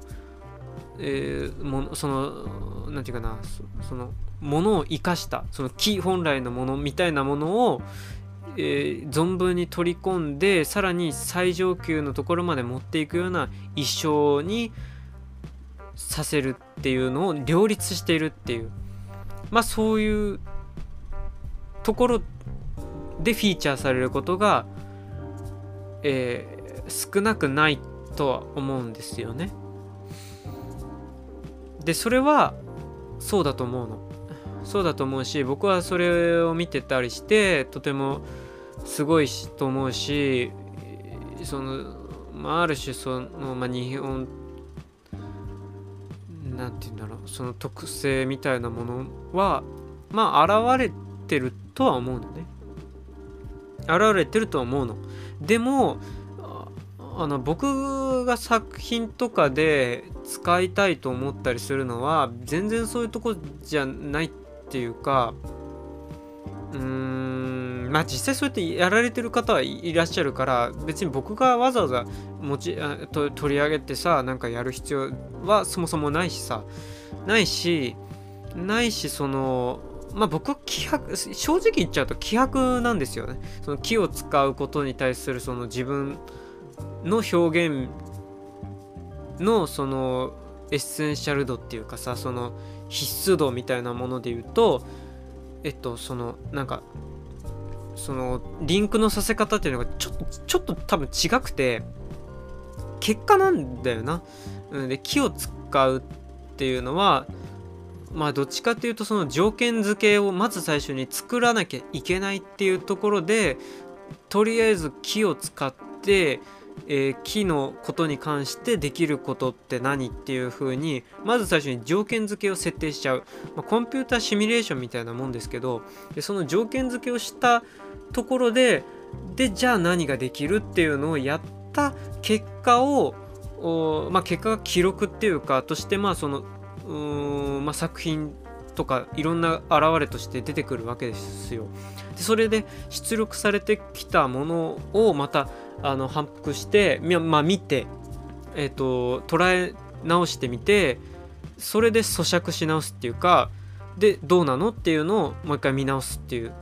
A: えー、もその何て言うかなそのものを生かしたその木本来のものみたいなものを、えー、存分に取り込んでさらに最上級のところまで持っていくような一生にさせるっていうのを両立しているっていうまあそういうところでフィーチャーされることが、えー、少なくないとは思うんですよね。でそれはそうだと思うのそうだと思うし僕はそれを見てたりしてとてもすごいと思うしその、まあ、ある種その、まあ、日本なんて言うんだろうその特性みたいなものはまあ現れてるとは思うのね。現れてるとは思うの。でもあの僕が作品とかで使いたいと思ったりするのは全然そういうとこじゃないっていうかうーんまあ実際そうやってやられてる方はいらっしゃるから別に僕がわざわざ持ちと取り上げてさなんかやる必要はそもそもないしさないしないしそのまあ僕は希薄正直言っちゃうと希薄なんですよね。その気を使うことに対するその自分の表現のそのエッセンシャル度っていうかさその必須度みたいなもので言うとえっとそのなんかそのリンクのさせ方っていうのがちょっとちょっと多分違くて結果なんだよな。で木を使うっていうのはまあどっちかっていうとその条件付けをまず最初に作らなきゃいけないっていうところでとりあえず木を使ってえー、木のことに関してできることって何っていう風にまず最初に条件付けを設定しちゃう、まあ、コンピューターシミュレーションみたいなもんですけどでその条件付けをしたところででじゃあ何ができるっていうのをやった結果をまあ、結果が記録っていうかとしてまあそのうーん、まあ、作品とかいろんな現れとして出てくるわけですよ。でそれで出力されてきたものをまたあの反復してまあ見てえ、ー、と捉え直してみてそれで咀嚼し直すっていうかでどうなのっていうのをもう一回見直すっていう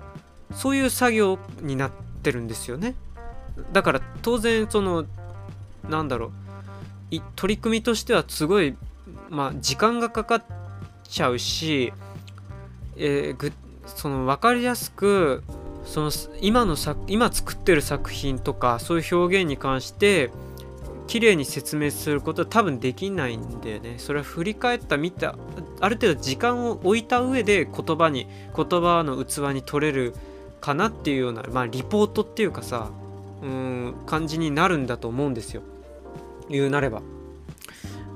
A: そういう作業になってるんですよね。だから当然そのなんだろう取り組みとしてはすごいまあ時間がかかっちゃうし、えー、ぐその分かりやすくその今の作今作ってる作品とかそういう表現に関して綺麗に説明することは多分できないんだよね。それは振り返った見たある程度時間を置いた上で言葉に言葉の器に取れるかなっていうようなまあリポートっていうかさうん感じになるんだと思うんですよ。言うなれば。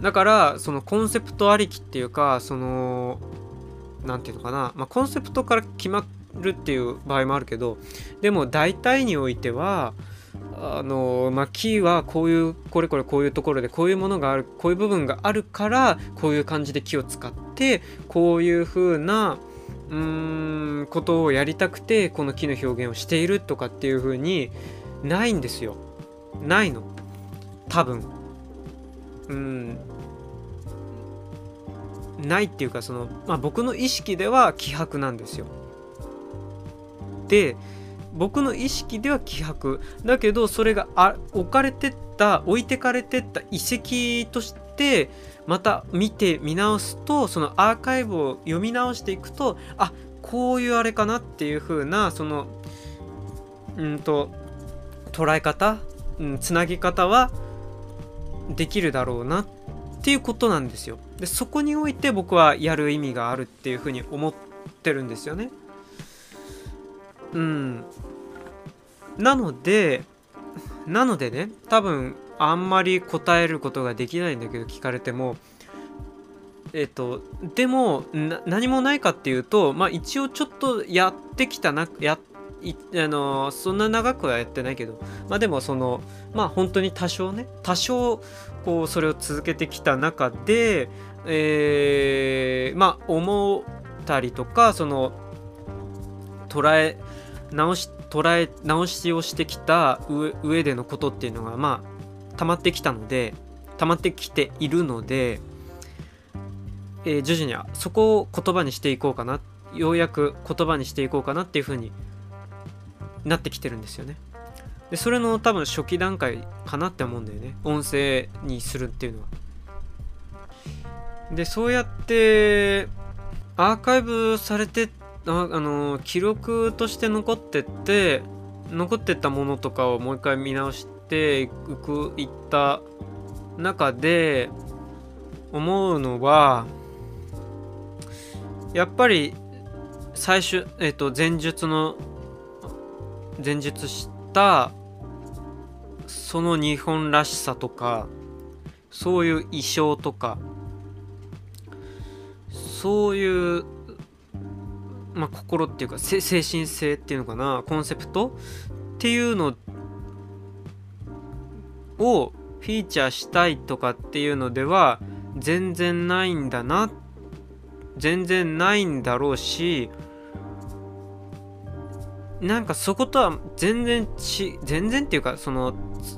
A: だからそのコンセプトありきっていうかその何て言うのかな、まあ、コンセプトから決まってるっていう場合もあるけどでも大体においてはあのまあ、キーはこういうこれこれこういうところでこういうものがあるこういう部分があるからこういう感じで木を使ってこういう風なうーんことをやりたくてこの木の表現をしているとかっていう風にないんですよ。ないの。多分。うん。ないっていうかその、まあ、僕の意識では希薄なんですよ。で僕の意識では希薄。だけどそれがあ置かれてった置いてかれてった遺跡としてまた見て見直すとそのアーカイブを読み直していくとあこういうあれかなっていう風なそのうんと捉え方、うん、つなぎ方はできるだろうなっていうことなんですよ。でそこにおいて僕はやる意味があるっていう風に思ってるんですよね。うん。なのでなのでね多分あんまり答えることができないんだけど聞かれても。えっ、とでも何もないかっていうとまあ一応ちょっとやってきたなやいあのそんな長くはやってないけどまあでもそのまあ本当に多少ね多少こうそれを続けてきた中でえー、まあ思ったりとかその捉え直し捉え直しをしてきた上でのことっていうのがまあ溜まってきたので溜まってきているので、えー、徐々にそこを言葉にしていこうかなようやく言葉にしていこうかなっていう風になってきてるんですよね。でそれの多分初期段階かなって思うんだよね音声にするっていうのは。でそうやってアーカイブされてああの記録として残ってって残ってったものとかをもう一回見直していくいった中で思うのはやっぱり最終えっ、と前述の前述したその日本らしさとかそういう意匠とかそういうまあ心っていうか精神性っていうのかなコンセプトっていうのをフィーチャーしたいとかっていうのでは全然ないんだな全然ないんだろうしなんかそことは全然ち全然っていうかその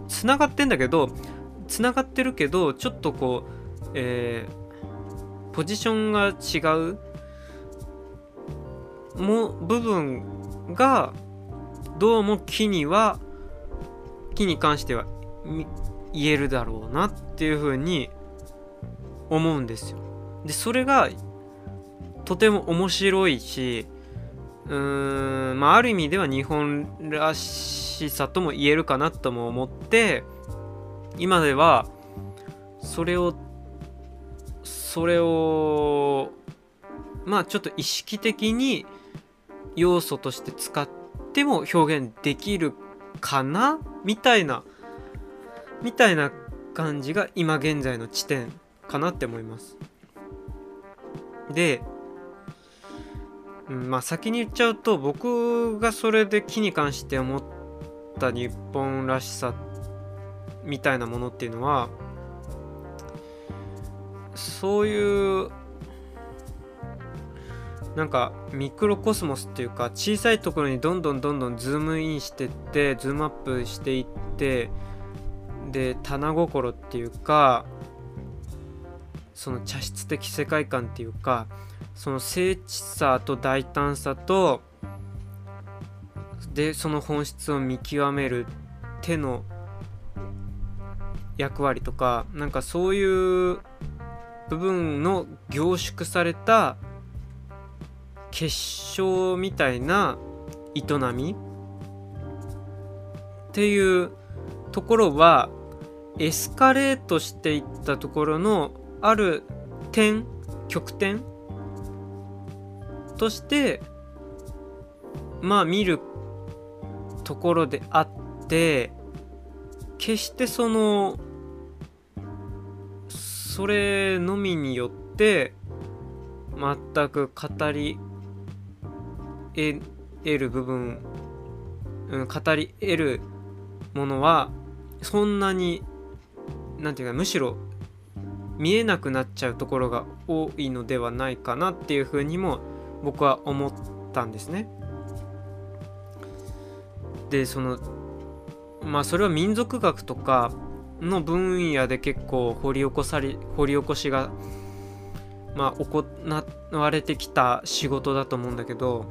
A: つながってんだけどつながってるけどちょっとこうえー、ポジションが違うも部分がどうも木には木に関しては言えるだろうなっていうふうに思うんですよ。でそれがとても面白いしうーんまあある意味では日本らしさとも言えるかなとも思って今ではそれをそれをまあちょっと意識的に要素として使っても表現できるかな？みたいなみたいな感じが今現在の地点かなって思います。で、うん、まあ先に言っちゃうと僕がそれで木に関して思った日本らしさみたいなものっていうのはそういうなんかミクロコスモスっていうか小さいところにどんどんどんどんズームインしてってズームアップしていってで棚心っていうかその茶室的世界観っていうかその精緻さと大胆さとでその本質を見極める手の役割とかなんかそういう部分の凝縮された結晶みたいな営みっていうところはエスカレートしていったところのある点極点としてまあ見るところであって決してそのそれのみによって全く語り得る部分、うん、語り得るものはそんなに何て言うかむしろ見えなくなっちゃうところが多いのではないかなっていうふうにも僕は思ったんですね。でそのまあそれは民族学とかの分野で結構掘り起こされ掘り起こしがまあ行われてきた仕事だと思うんだけど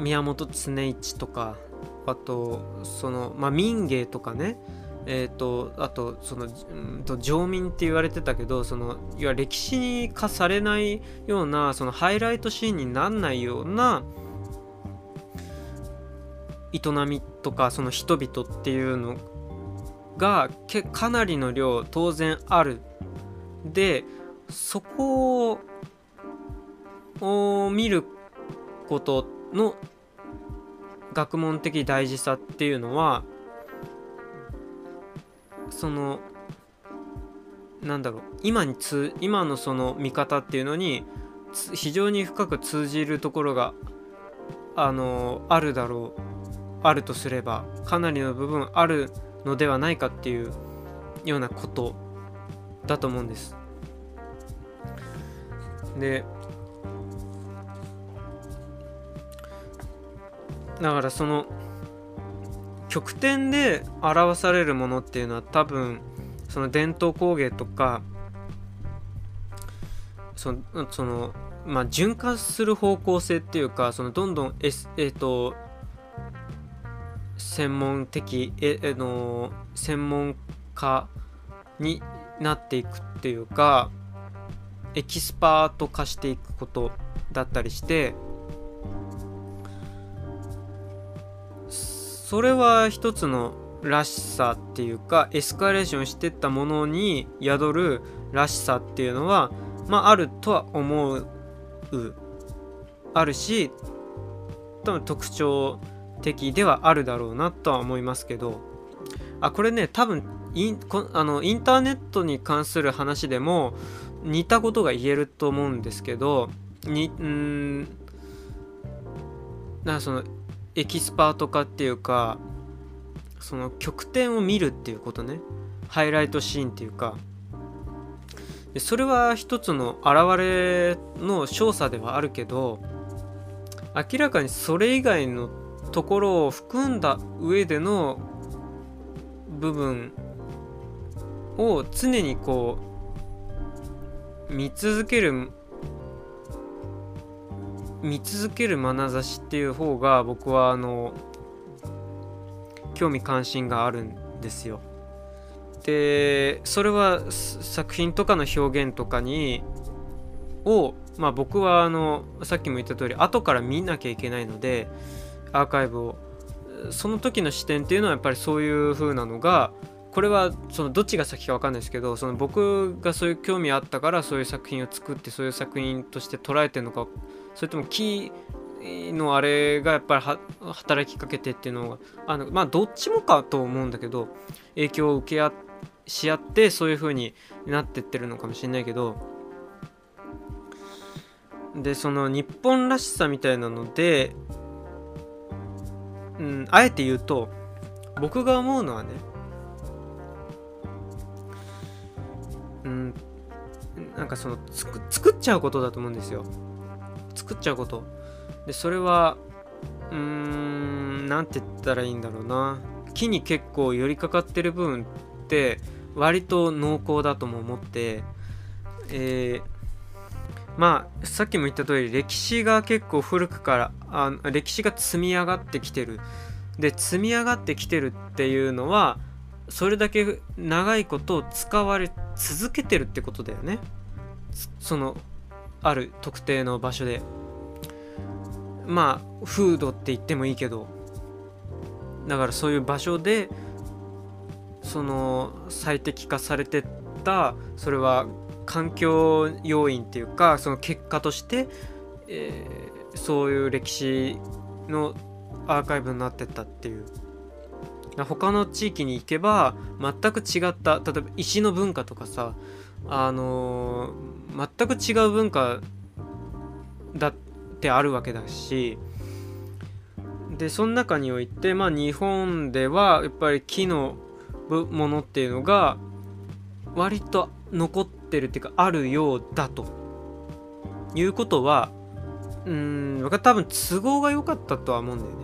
A: 宮本常一とかあとそのまあ民芸とかねえーと、あとその、うんと、上民って言われてたけどそのいわ歴史化されないようなそのハイライトシーンになんないような営みとかその人々っていうのがけかなりの量当然ある。でそこを見ることの学問的大事さっていうのはそのなんだろう今につ今のその見方っていうのに非常に深く通じるところがあのあるだろうあるとすればかなりの部分あるのではないかっていうようなことだと思うんです。でだからその極点で表されるものっていうのは多分その伝統工芸とかそのそのまあ循環する方向性っていうかそのどんどんえっ、ー、と専門的ええの専門家になっていくっていうかエキスパート化していくことだったりしてそれは一つのらしさっていうかエスカレーションしてったものに宿るらしさっていうのはまああるとは思う。あるし多分特徴的ではあるだろうなとは思いますけど。あこれね多分インこあのインターネットに関する話でも似たことが言えると思うんですけどにうんなそのエキスパート化っていうかその曲点を見るっていうことね。ハイライトシーンっていうか。でそれは一つの現れの少佐ではあるけど明らかにそれ以外のところを含んだ上での部分を常にこう見続ける見続ける眼差しっていう方が僕はあの興味関心があるんですよ。でそれは作品とかの表現とかにをまあ僕はあのさっきも言った通り後から見なきゃいけないのでアーカイブをその時の視点っていうのはやっぱりそういう風なのがこれはそのどっちが先か分かんないですけどその僕がそういう興味あったからそういう作品を作ってそういう作品として捉えてるのかそれともキーのあれがやっぱり働きかけてっていうのがあのまあどっちもかと思うんだけど影響を受け合し合ってそういう風になってってるのかもしれないけどでその日本らしさみたいなのでうん、あえて言うと僕が思うのはねうんなんかそのつく作っちゃうことだと思うんですよ。作っちゃうこと。でそれはうーん何て言ったらいいんだろうな。木に結構寄りかかってる部分って割と濃厚だとも思ってえー、まあさっきも言った通り歴史が結構古くからあ歴史が積み上がってきてる。で積み上がってきてるっていうのはそれだけ長いことを使われ続けてるってことだよね。そのある特定の場所で。まあ風土って言ってもいいけど。だからそういう場所でその最適化されてったそれは環境要因っていうかその結果として、えー、そういう歴史のアーカイブになってったっていう。他の地域に行けば全く違った例えば石の文化とかさあの、全く違う文化だってあるわけだしでその中においてまあ日本ではやっぱり木のものっていうのが割と残ってるっていうかあるようだと。いうことはうん僕は多分都合が良かったとは思うんだよね。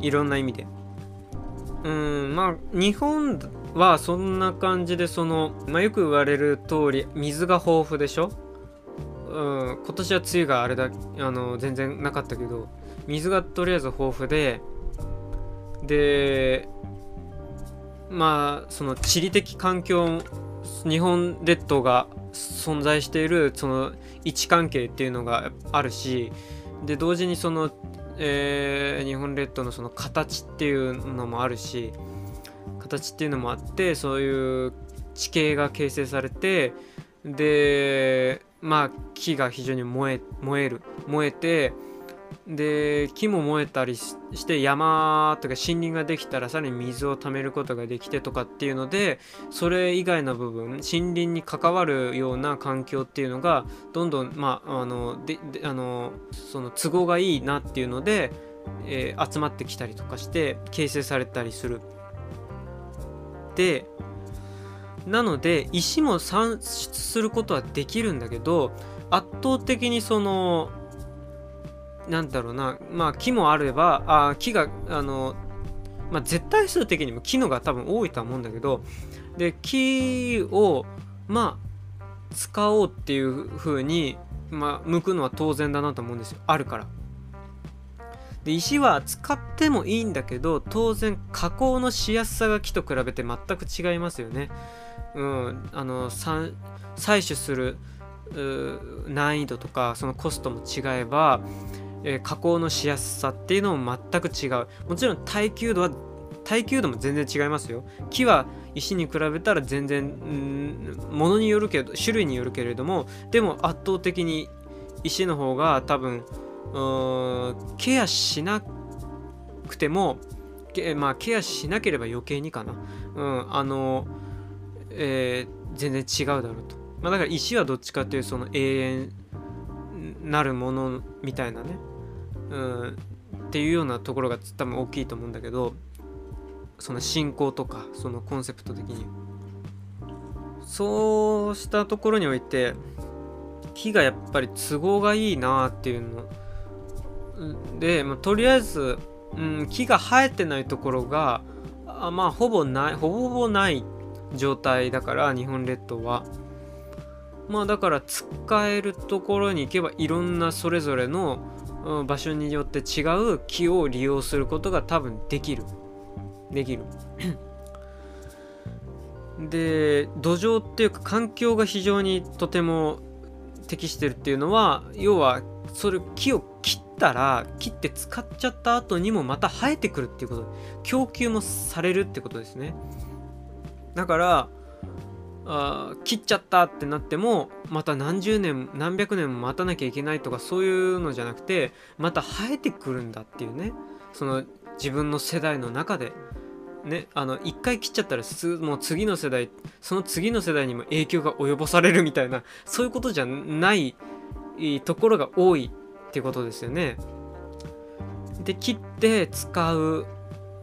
A: いろんな意味で。うんまあ日本はそんな感じでその、まあ、よく言われる通り水が豊富でしょ？うん今年は梅雨があれだあの全然なかったけど水がとりあえず豊富ででまあその地理的環境日本列島が存在しているその位置関係っていうのがあるしで同時にそのえー、日本列島のその形っていうのもあるし形っていうのもあってそういう地形が形成されてでまあ木が非常に燃え燃える燃えてで木も燃えたりして山とか森林ができたらさらに水を貯めることができてとかっていうのでそれ以外の部分森林に関わるような環境っていうのがどんどんまああのであのその都合がいいなっていうので、えー、集まってきたりとかして形成されたりする。でなので石も産出することはできるんだけど圧倒的にそのなんだろうなまあ木もあればあ木があのまあ絶対数的にも木のが多分多いとは思うんだけどで木をまあ使おうっていう風にまあ向くのは当然だなと思うんですよ。あるから。で石は使ってもいいんだけど当然加工のしやすさが木と比べて全く違いますよね。うんあの採取する難易度とかそのコストも違えばえー、加工のしやすさっていうのも全く違う。もちろん耐久度は耐久度も全然違いますよ。木は石に比べたら全然ものによるけど種類によるけれどもでも圧倒的に石の方が多分うんケアしなくてもけまあケアしなければ余計にかな。うんあのえー、全然違うだろうと、まあ、だから石はどっちかっていうその永遠なるものみたいなね。うんっていうようなところが多分大きいと思うんだけどその信仰とかそのコンセプト的に。そうしたところにおいて木がやっぱり都合がいいなっていうので、まあ、とりあえず、うん、木が生えてないところがあまあほぼないほぼほぼない状態だから日本列島は。まあだから使えるところに行けばいろんなそれぞれの、場所によって違う木を利用することが多分できる。できる。[coughs] で土壌っていうか環境が非常にとても適してるっていうのは要はそれ木を切っったら切って使っちゃった後にもまた生えてくるっていうこと供給もされるってことですね。だからあ切っちゃったってなってもまた何十年何百年も待たなきゃいけないとかそういうのじゃなくてまた生えてくるんだっていうね。その自分の世代の中で。ねあの一回切っちゃったらもう次の世代その次の世代にも影響が及ぼされるみたいなそういうことじゃないところが多い。っていうことですよね。で切って使う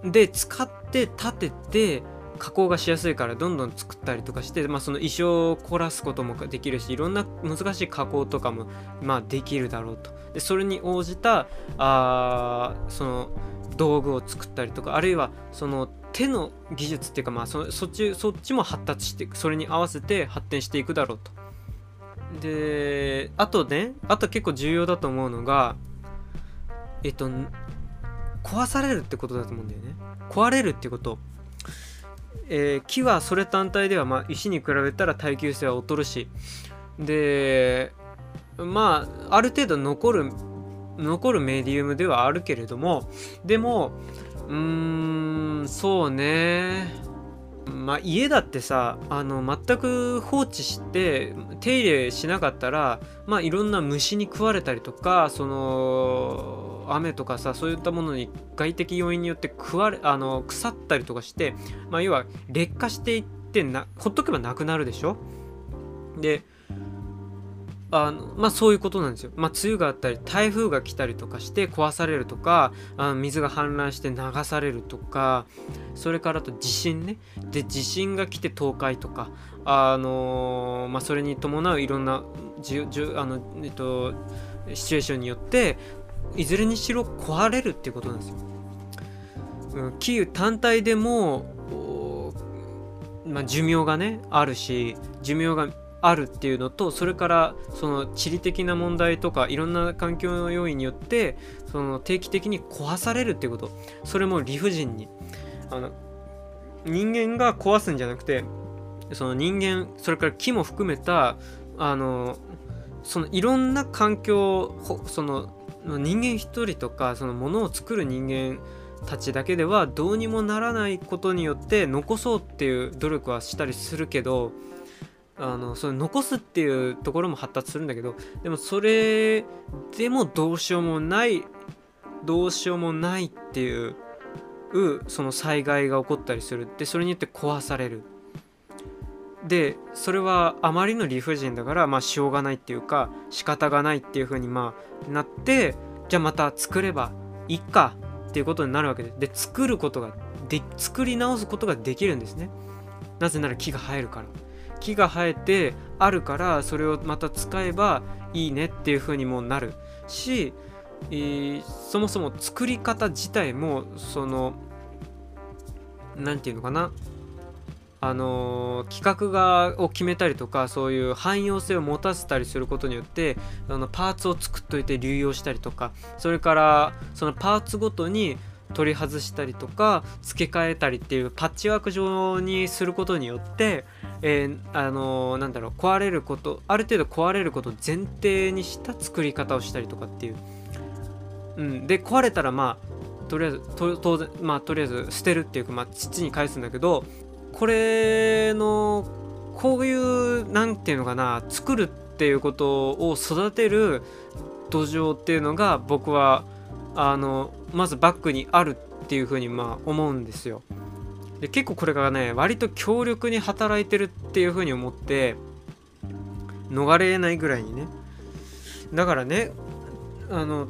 A: で使って立てて加工がしやすいからどんどん作ったりとかして、まあ、その衣装を凝らすこともできるしいろんな難しい加工とかも、まあ、できるだろうとでそれに応じたあその道具を作ったりとかあるいはその手の技術っていうかまあそそっちそっちも発達してそれに合わせて発展していくだろうと。であとねあと結構重要だと思うのがえっと壊されるってことだと思うんだよね。壊れるってこと。えー、木はそれ単体では、まあ、石に比べたら耐久性は劣るしでまあある程度残る残るメディウムではあるけれどもでもうーんそうねまあ家だってさあの全く放置して手入れしなかったらまあいろんな虫に食われたりとかその雨とかさそういったものに外的要因によって食われあの腐ったりとかしてまあ要は劣化していってなほっとけばなくなるでしょ？であのまあそういうことなんですよ。まあ梅雨があったり台風が来たりとかして壊されるとかあの水が氾濫して流されるとかそれからと地震ねで地震が来て倒壊とかあのー、まあそれに伴ういろんなじじあのえっとシチュエーションによっていずれにしろ壊れるっていうことなんですよ。うん、キー単体でもまあ、寿命がねあるし寿命があるっていうのとそれからその地理的な問題とかいろんな環境の要因によってその定期的に壊されるっていうこと。それも理不尽に。あの人間が壊すんじゃなくてその人間それから木も含めたあのそのいろんな環境その人間一人とかそのものを作る人間たちだけではどうにもならないことによって残そうっていう努力はしたりするけどあのそれ残すっていうところも発達するんだけどでもそれでもどうしようもないどうしようもないっていうその災害が起こったりする。でそれによって壊される。でそれはあまりの理不尽だからまあしょうがないっていうか仕方がないっていう風にまあなってじゃあまた作ればいっかっていうことになるわけでで作ることがで作り直すことができるんですね。なぜなら木が生えるから。木が生えてあるからそれをまた使えばいいねっていう風にもなるし、えー、そもそも作り方自体もその何て言うのかな？あのー、企画がを決めたりとかそういう汎用性を持たせたりすることによってあのパーツを作っといて流用したりとかそれからそのパーツごとに取り外したりとか付け替えたりっていうパッチワーク状にすることによって、えー、あのー、なんだろう壊れることある程度壊れることを前提にした作り方をしたりとかっていう、うん、で壊れたらまあとりあえずと当然まあとりあえず捨てるっていうか、まあ、土に返すんだけどこれのこういう何て言うのかな作るっていうことを育てる土壌っていうのが僕はあのまずバックにあるっていうふうにまあ思うんですよ。で結構これがね割と強力に働いてるっていうふうに思って逃れないぐらいにねだからねあの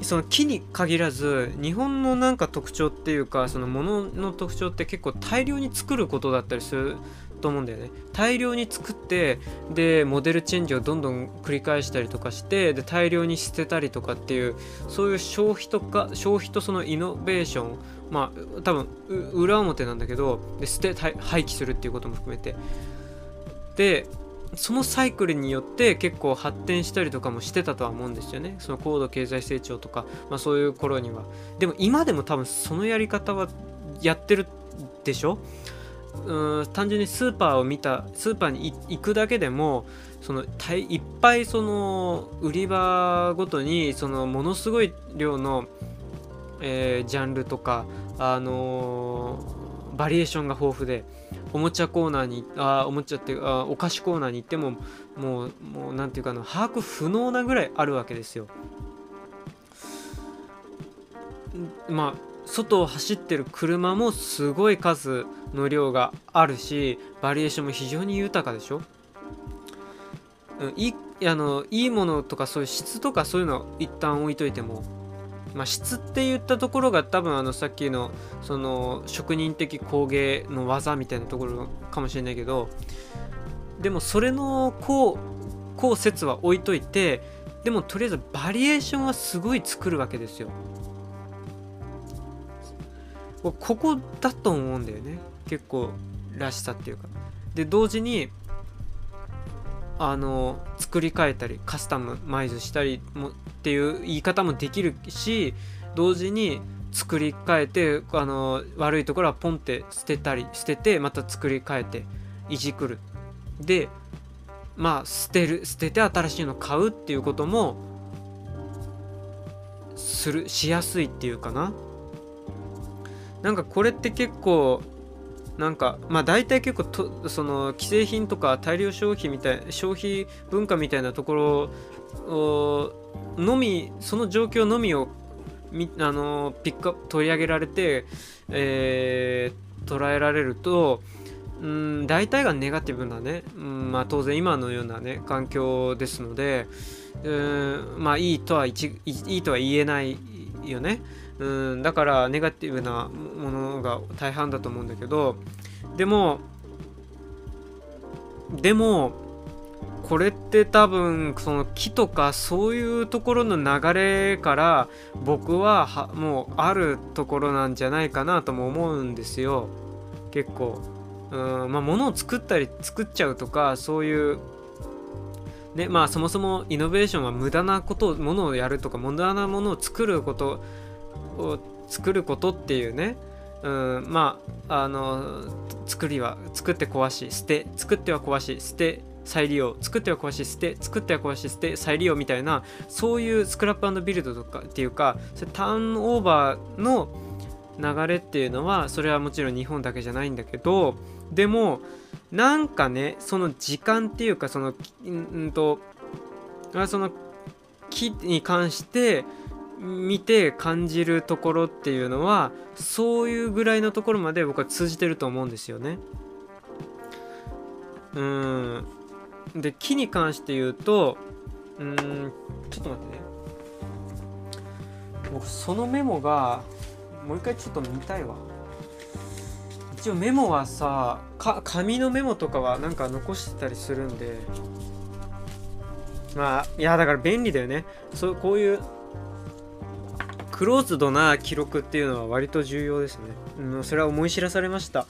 A: その木に限らず日本のなんか特徴っていうかそのものの特徴って結構大量に作ることだったりすると思うんだよね。大量に作ってでモデルチェンジをどんどん繰り返したりとかしてで大量に捨てたりとかっていうそういう消費とか消費とそのイノベーションまあ多分裏表なんだけどで捨て廃棄するっていうことも含めて。でそのサイクルによって結構発展したりとかもしてたとは思うんですよね。その高度経済成長とか、まあ、そういう頃には。でも今でも多分そのやり方はやってるでしょ？うん単純にスーパーを見たスーパーに行くだけでもそのいっぱいその売り場ごとにそのものすごい量の、えー、ジャンルとか、あのー、バリエーションが豊富でおもちゃコーナーにあおもちゃってあお菓子コーナーに行ってももうもうなんていうかな把握不能なぐらいあるわけですよ。まあ外を走ってる車もすごい数の量があるしバリエーションも非常に豊かでしょ、うん、いあのいいものとかそういう質とかそういうのを一旦置いといてもまあ、質って言ったところが多分あのさっきのその職人的工芸の技みたいなところかもしれないけどでもそれのこうこう説は置いといてでもとりあえずバリエーションはすごい作るわけですよ。ここだと思うんだよね。結構らしさっていうか。で同時にあの作り変えたりカスタムマイズしたりもっていう言い方もできるし同時に作り変えてあの悪いところはポンって捨てたり捨ててまた作り変えていじくる。でまあ捨てる捨てて新しいの買うっていうこともするしやすいっていうかな。なんかこれって結構なんかまあ大体結構とその既製品とか大量消費みたい消費文化みたいなところのみその状況のみをみあのピックアップ取り上げられて、えー、捉えられるとうん大体がネガティブなね、うんまあ、当然今のようなね環境ですのでうんまあいいとはいいとは言えないよね。うんだからネガティブなものが大半だと思うんだけどでもでもこれって多分その木とかそういうところの流れから僕ははもうあるところなんじゃないかなとも思うんですよ。結構。うんまあ物を作ったり作っちゃうとかそういうねまあそもそもイノベーションは無駄なことをものをやるとか無駄なものを作ることを作ることっていうねうんまああの作りは作って壊し捨て作っては壊し捨て再利用作っては壊し捨て作っては壊し捨て再利用みたいなそういうスクラップビルドとかっていうかそれターンオーバーの流れっていうのはそれはもちろん日本だけじゃないんだけどでもなんかねその時間っていうかそのうんとその木に関して見て感じるところっていうのはそういうぐらいのところまで僕は通じてると思うんですよね。うん。で木に関して言うとうんちょっと待ってね。僕そのメモがもう一回ちょっと見たいわ。一応メモはさか紙のメモとかはなんか残してたりするんで。まあいやだから便利だよね。そうこういうクローズドな記録っていうのは割と重要ですね。うん、それは思い知らされました。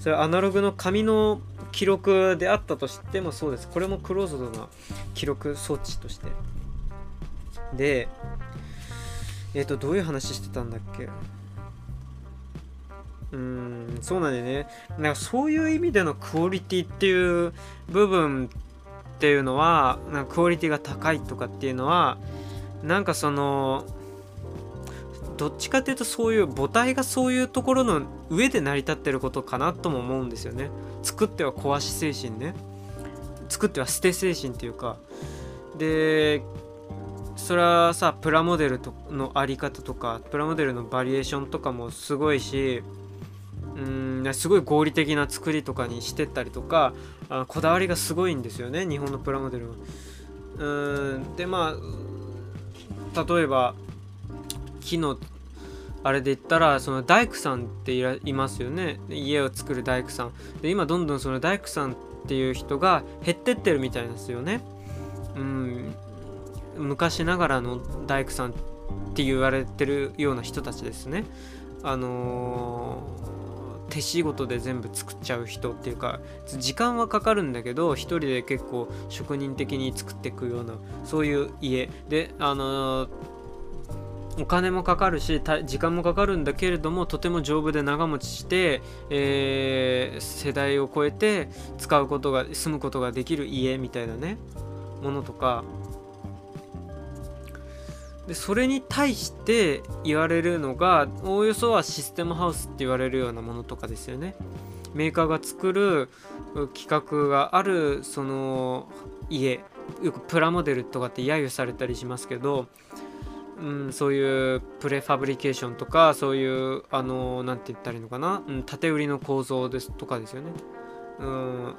A: それアナログの紙の記録であったとしてもそうです。これもクローズドな記録装置として。で、えっ、ー、と、どういう話してたんだっけ？うん、そうなんだよね。なんかそういう意味でのクオリティっていう部分っていうのは、なんかクオリティが高いとかっていうのは、なんかその、どっちかっていうとそういう母体がそういうところの上で成り立ってることかなとも思うんですよね。作っては壊し精神ね。作っては捨て精神っていうか。でそれはさプラモデルとのあり方とかプラモデルのバリエーションとかもすごいしうんすごい合理的な作りとかにしてったりとかあこだわりがすごいんですよね日本のプラモデルは。うんでまあ例えば木のあれで言ったらその大工さんっていいますよね。家を作る大工さん。で今どんどんその大工さんっていう人が減ってってるみたいですよね。うん。昔ながらの大工さんって言われてるような人たちですね。あのー、手仕事で全部作っちゃう人っていうか時間はかかるんだけど一人で結構職人的に作っていくようなそういう家。であのーお金もかかるし時間もかかるんだけれどもとても丈夫で長持ちして、えー、世代を超えて使うことが住むことができる家みたいなねものとか。でそれに対して言われるのがおおよそはシステムハウスって言われるようなものとかですよね。メーカーが作る企画があるその家。よくプラモデルとかって揶揄されたりしますけどうん、そういうプレファブリケーションとかそういうあの何て言ったらいいのかな、うん、縦売りの構造ですとかですよね。うん。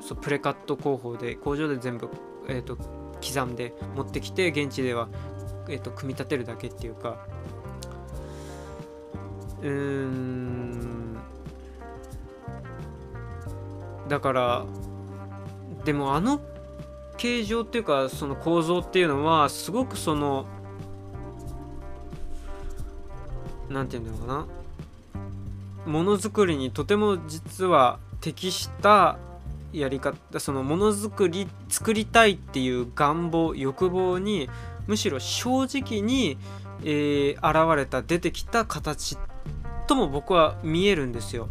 A: そうプレカット工法で工場で全部、えーと、刻んで持ってきて現地では、えーと、組み立てるだけっていうか。うん。だからでもあの形状っていうかその構造っていうのはすごくその何て言うんだろうかなものづくりにとても実は適したやり方そのものづくり作りたいっていう願望欲望にむしろ正直に、えー、現れた出てきた形とも僕は見えるんですよ。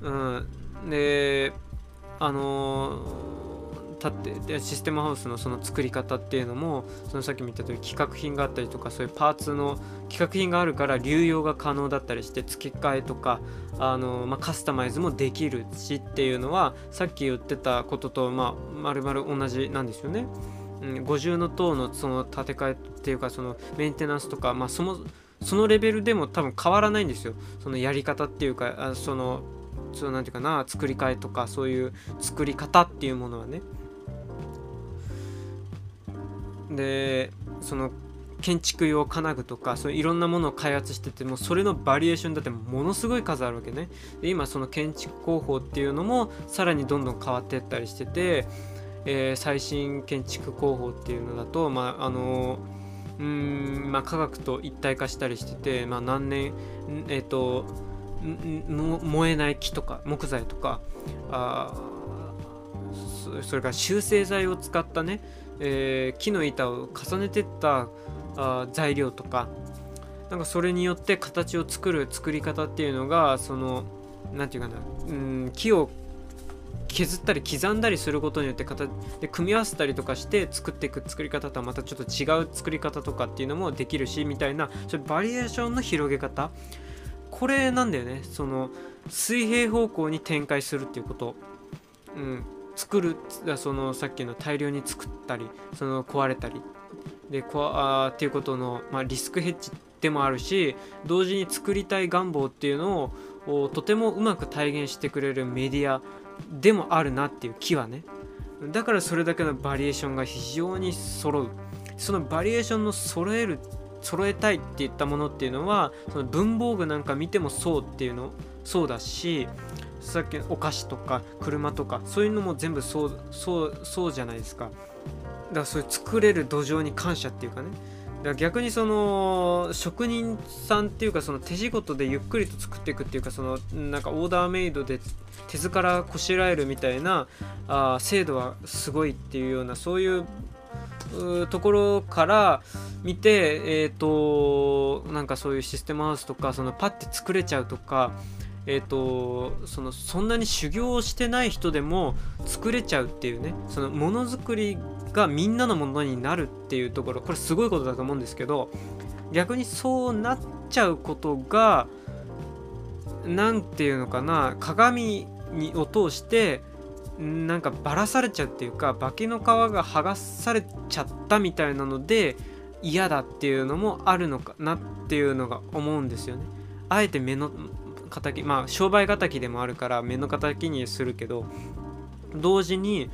A: うん、であのー立ってでシステムハウスのその作り方っていうのもそのさっきも言った通り企画品があったりとかそういうパーツの企画品があるから流用が可能だったりして付け替えとかあの、まあ、カスタマイズもできるしっていうのはさっき言ってたこととまあ丸々同じなんですよね。うん、五重の塔のその建て替えっていうかそのメンテナンスとか、まあ、そのそのレベルでも多分変わらないんですよそのやり方っていうかあそのそのなんていうかな作り替えとかそういう作り方っていうものはねでその建築用金具とかそういろんなものを開発しててもそれのバリエーションだってものすごい数あるわけね。で今その建築工法っていうのもさらにどんどん変わっていったりしてて、えー、最新建築工法っていうのだとまああのうんまあ科学と一体化したりしてて、まあ、何年えっ、ー、と燃えない木とか木材とかあそれから集成材を使ったねえー、木の板を重ねてったあ材料とかなんかそれによって形を作る作り方っていうのがその何て言うかなうん木を削ったり刻んだりすることによって形で組み合わせたりとかして作っていく作り方とはまたちょっと違う作り方とかっていうのもできるしみたいなそれバリエーションの広げ方。これなんだよね。その水平方向に展開するっていうこと、うん、作るそのさっきの大量に作ったりその壊れたり。でこあっていうことの、まあ、リスクヘッジでもあるし同時に作りたい願望っていうのをとてもうまく体現してくれるメディアでもあるなっていう気はね。だからそれだけのバリエーションが非常に揃う。そのバリエーションの揃える揃えたいっていったものっていうのはその文房具なんか見てもそうっていうのそうだしさっきお菓子とか車とかそういうのも全部そうそうそうじゃないですか。だからそういう作れる土壌に感謝っていうかね。だから逆にその職人さんっていうかその手仕事でゆっくりと作っていくっていうかそのなんかオーダーメイドで手ずからこしらえるみたいなあ精度はすごいっていうようなそういうところから見てえっ、ー、となんかそういうシステムハウスとかそのパッて作れちゃうとかえーと、そのそんなに修行をしてない人でも作れちゃうっていうねそのものづくりがみんなのものになるっていうところこれすごいことだと思うんですけど逆にそうなっちゃうことが何て言うのかな鏡にを通してなんかばらされちゃうっていうか化けの皮が剥がされちゃったみたいなので嫌だっていうのもあるのかなっていうのが思うんですよね。あえて目の敵まあ商売敵でもあるから目の敵にするけど同時に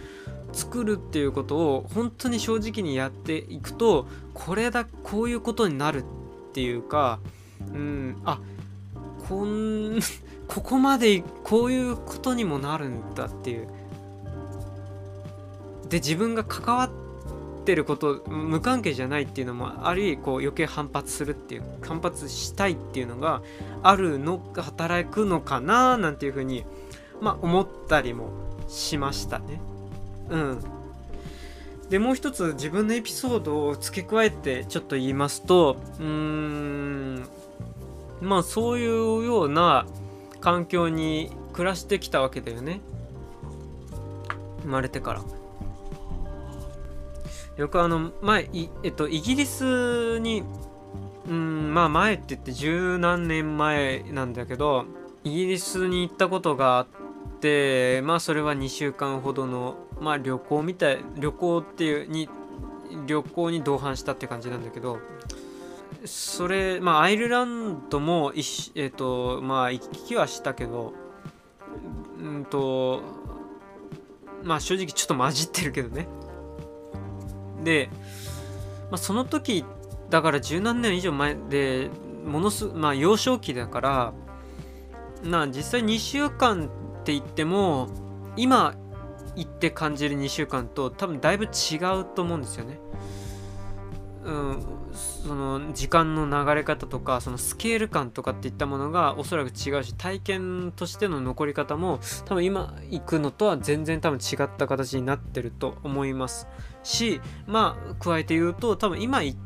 A: 作るっていうことを本当に正直にやっていくとこれだこういうことになるっていうかうんあこん [laughs] ここまでこういうことにもなるんだっていう。で自分が関わっててること無関係じゃないっていうのもありこう余計反発するっていう反発したいっていうのがあるの働くのかななんていうふうにまあ思ったりもしましたね。うん。でもう一つ自分のエピソードを付け加えてちょっと言いますとうーんまあそういうような環境に暮らしてきたわけだよね生まれてからよくあの前えっとイギリスにうんまあ前って言って十何年前なんだけどイギリスに行ったことがあってまあそれは2週間ほどのまあ旅行みたい旅行っていうに旅行に同伴したって感じなんだけどそれまあアイルランドもえっ、とまあ行き来はしたけどうんとまあ正直ちょっと混じってるけどね。で、まあ、その時だから十何年以上前でものすまあ幼少期だからな実際2週間って言っても今行って感じる2週間と多分だいぶ違うと思うんですよね。うん、その時間の流れ方とかそのスケール感とかっていったものがおそらく違うし体験としての残り方も多分今行くのとは全然多分違った形になってると思いますしまあ加えて言うと多分今行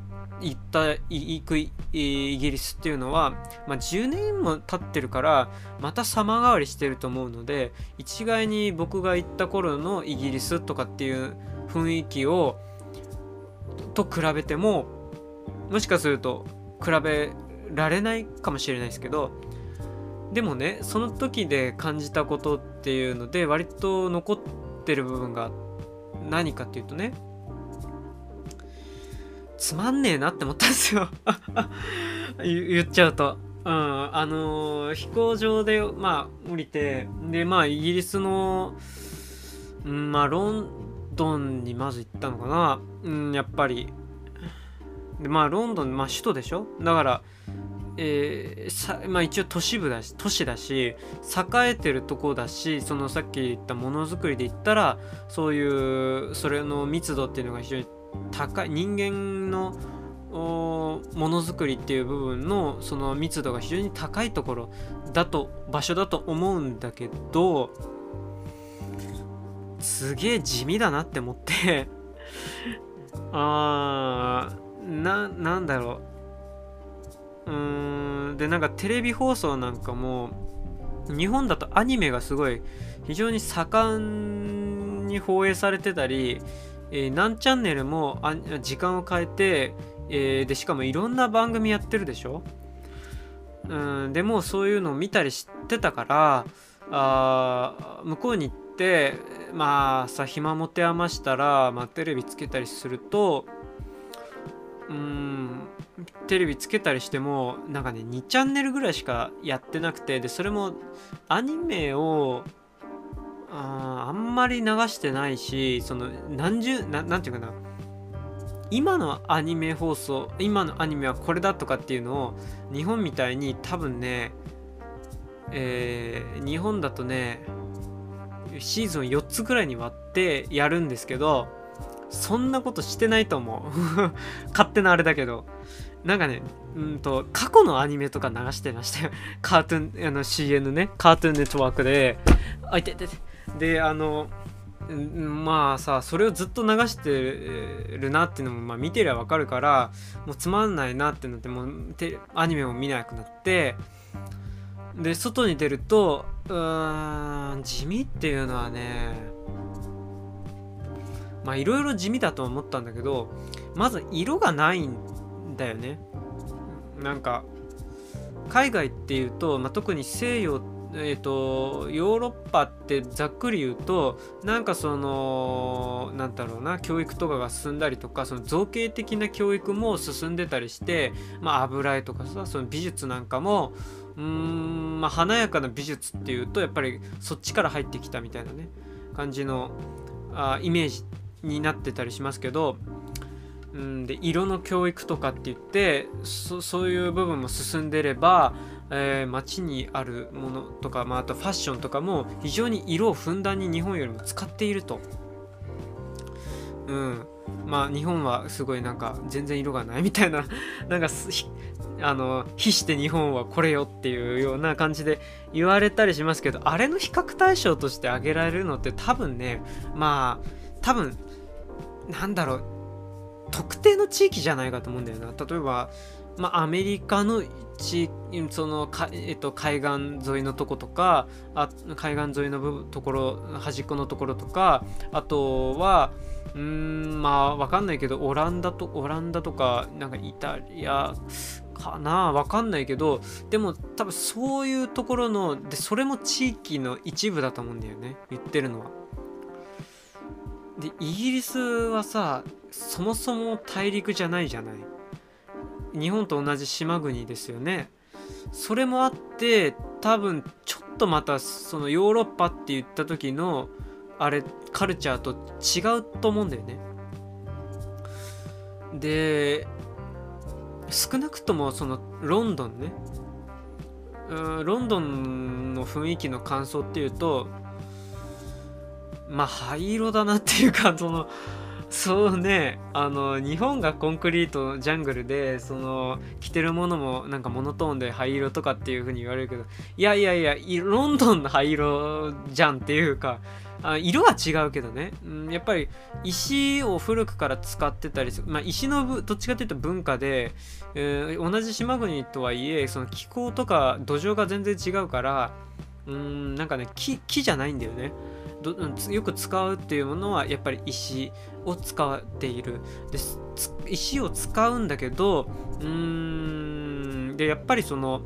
A: った行くイギリスっていうのは、まあ、10年も経ってるからまた様変わりしてると思うので一概に僕が行った頃のイギリスとかっていう雰囲気をと比べてももしかすると比べられないかもしれないですけどでもねその時で感じたことっていうので割と残ってる部分が何かっていうとねつまんねえなって思ったんですよ [laughs] 言っちゃうと。うん、あのー、飛行場で、まあ、降りて、で、まあ、イギリスの、うん、まあ、ロンドンにまず行ったのかな。うん、やっぱり。で、まあ、ロンドン、まあ、首都でしょ？だから、えー、さまあ、一応都市部だし都市だし栄えてるとこだしそのさっき言ったものづくりで言ったらそういうそれの密度っていうのが非常に高い人間のものづくりっていう部分のその密度が非常に高いところだと場所だと思うんだけどすげえ地味だなって思って。[laughs] あーななんだろう。うーんでなんかテレビ放送なんかも日本だとアニメがすごい非常に盛んに放映されてたりえー、何チャンネルもあ時間を変えて、えー、でしかもいろんな番組やってるでしょ？うんでもそういうのを見たりしてたからあ向こうに行ってまあさ暇持て余したら、まあ、テレビつけたりするとうんテレビつけたりしてもなんかね2チャンネルぐらいしかやってなくてでそれもアニメをああんまり流してないしその何十ななんていうかな。今のアニメ放送今のアニメはこれだとかっていうのを日本みたいに多分ねえー、日本だとねシーズン4つぐらいに割ってやるんですけどそんなことしてないと思う。[laughs] 勝手なあれだけど。なんかねうんと過去のアニメとか流してましたよ。カートゥーンあの CN ね。カートゥーンネットワークで。あいててて。であのまあさそれをずっと流してるなっていうのも、まあ、見てりゃわかるからもうつまんないなってなってもうアニメも見なくなってで外に出るとうん地味っていうのはねまあいろいろ地味だと思ったんだけどまず色がないんだよね。なんか海外っていうと、まあ、特に西洋えーと、ヨーロッパってざっくり言うとなんかそのなんだろうな教育とかが進んだりとかその造形的な教育も進んでたりしてまあ油絵とかさその美術なんかもうーんまあ華やかな美術っていうとやっぱりそっちから入ってきたみたいなね感じのあイメージになってたりしますけどうんで色の教育とかって言ってそういう部分も進んでればえー、街にあるものとか、まあ、あとファッションとかも非常に色をふんだんに日本よりも使っていると。うん。まあ日本はすごいなんか全然色がないみたいな [laughs] なんかあの比して日本はこれよっていうような感じで言われたりしますけどあれの比較対象として挙げられるのって多分ねまあ多分なんだろう特定の地域じゃないかと思うんだよな例えばまあ、アメリカの地そのか、えっと、海岸沿いのとことかあ海岸沿いのところ端っこのところとかあとはうんまあわかんないけどオランダとオランダとかなんかイタリアかな？わかんないけどでも多分そういうところのでそれも地域の一部だと思うんだよね言ってるのは。でイギリスはさそもそも大陸じゃないじゃない？日本と同じ島国ですよね。それもあって多分ちょっとまたそのヨーロッパって言った時のあれカルチャーと違うと思うんだよね。で少なくともそのロンドンね。うんロンドンの雰囲気の感想っていうとまあ灰色だなっていうかそのそうね。あの日本がコンクリートジャングルでその着てるものもなんかモノトーンで灰色とかっていう風に言われるけどいやいやいやロンドンの灰色じゃんっていうかあ色は違うけどね、うん、やっぱり石を古くから使ってたりする、まあ、石のどっちかというと文化で、えー、同じ島国とはいえその気候とか土壌が全然違うからうんなんかね木木じゃないんだよね。よく使うっていうものはやっぱり石を使っている。で石を使うんだけどうーんでやっぱりその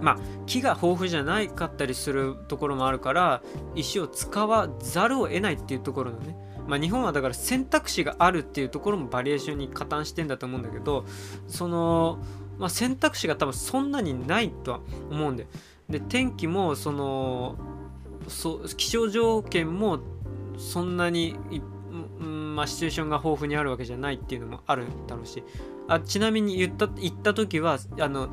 A: まあ木が豊富じゃないかったりするところもあるから石を使わざるを得ないっていうところのね。まあ、日本はだから選択肢があるっていうところもバリエーションに加担してんだと思うんだけどその、まあ、選択肢が多分そんなにないとは思うんでで天気もそのそ気象条件もそんなにうんまあ、シチュエーションが豊富にあるわけじゃないっていうのもあるだろうし。あちなみに言った言った時はあの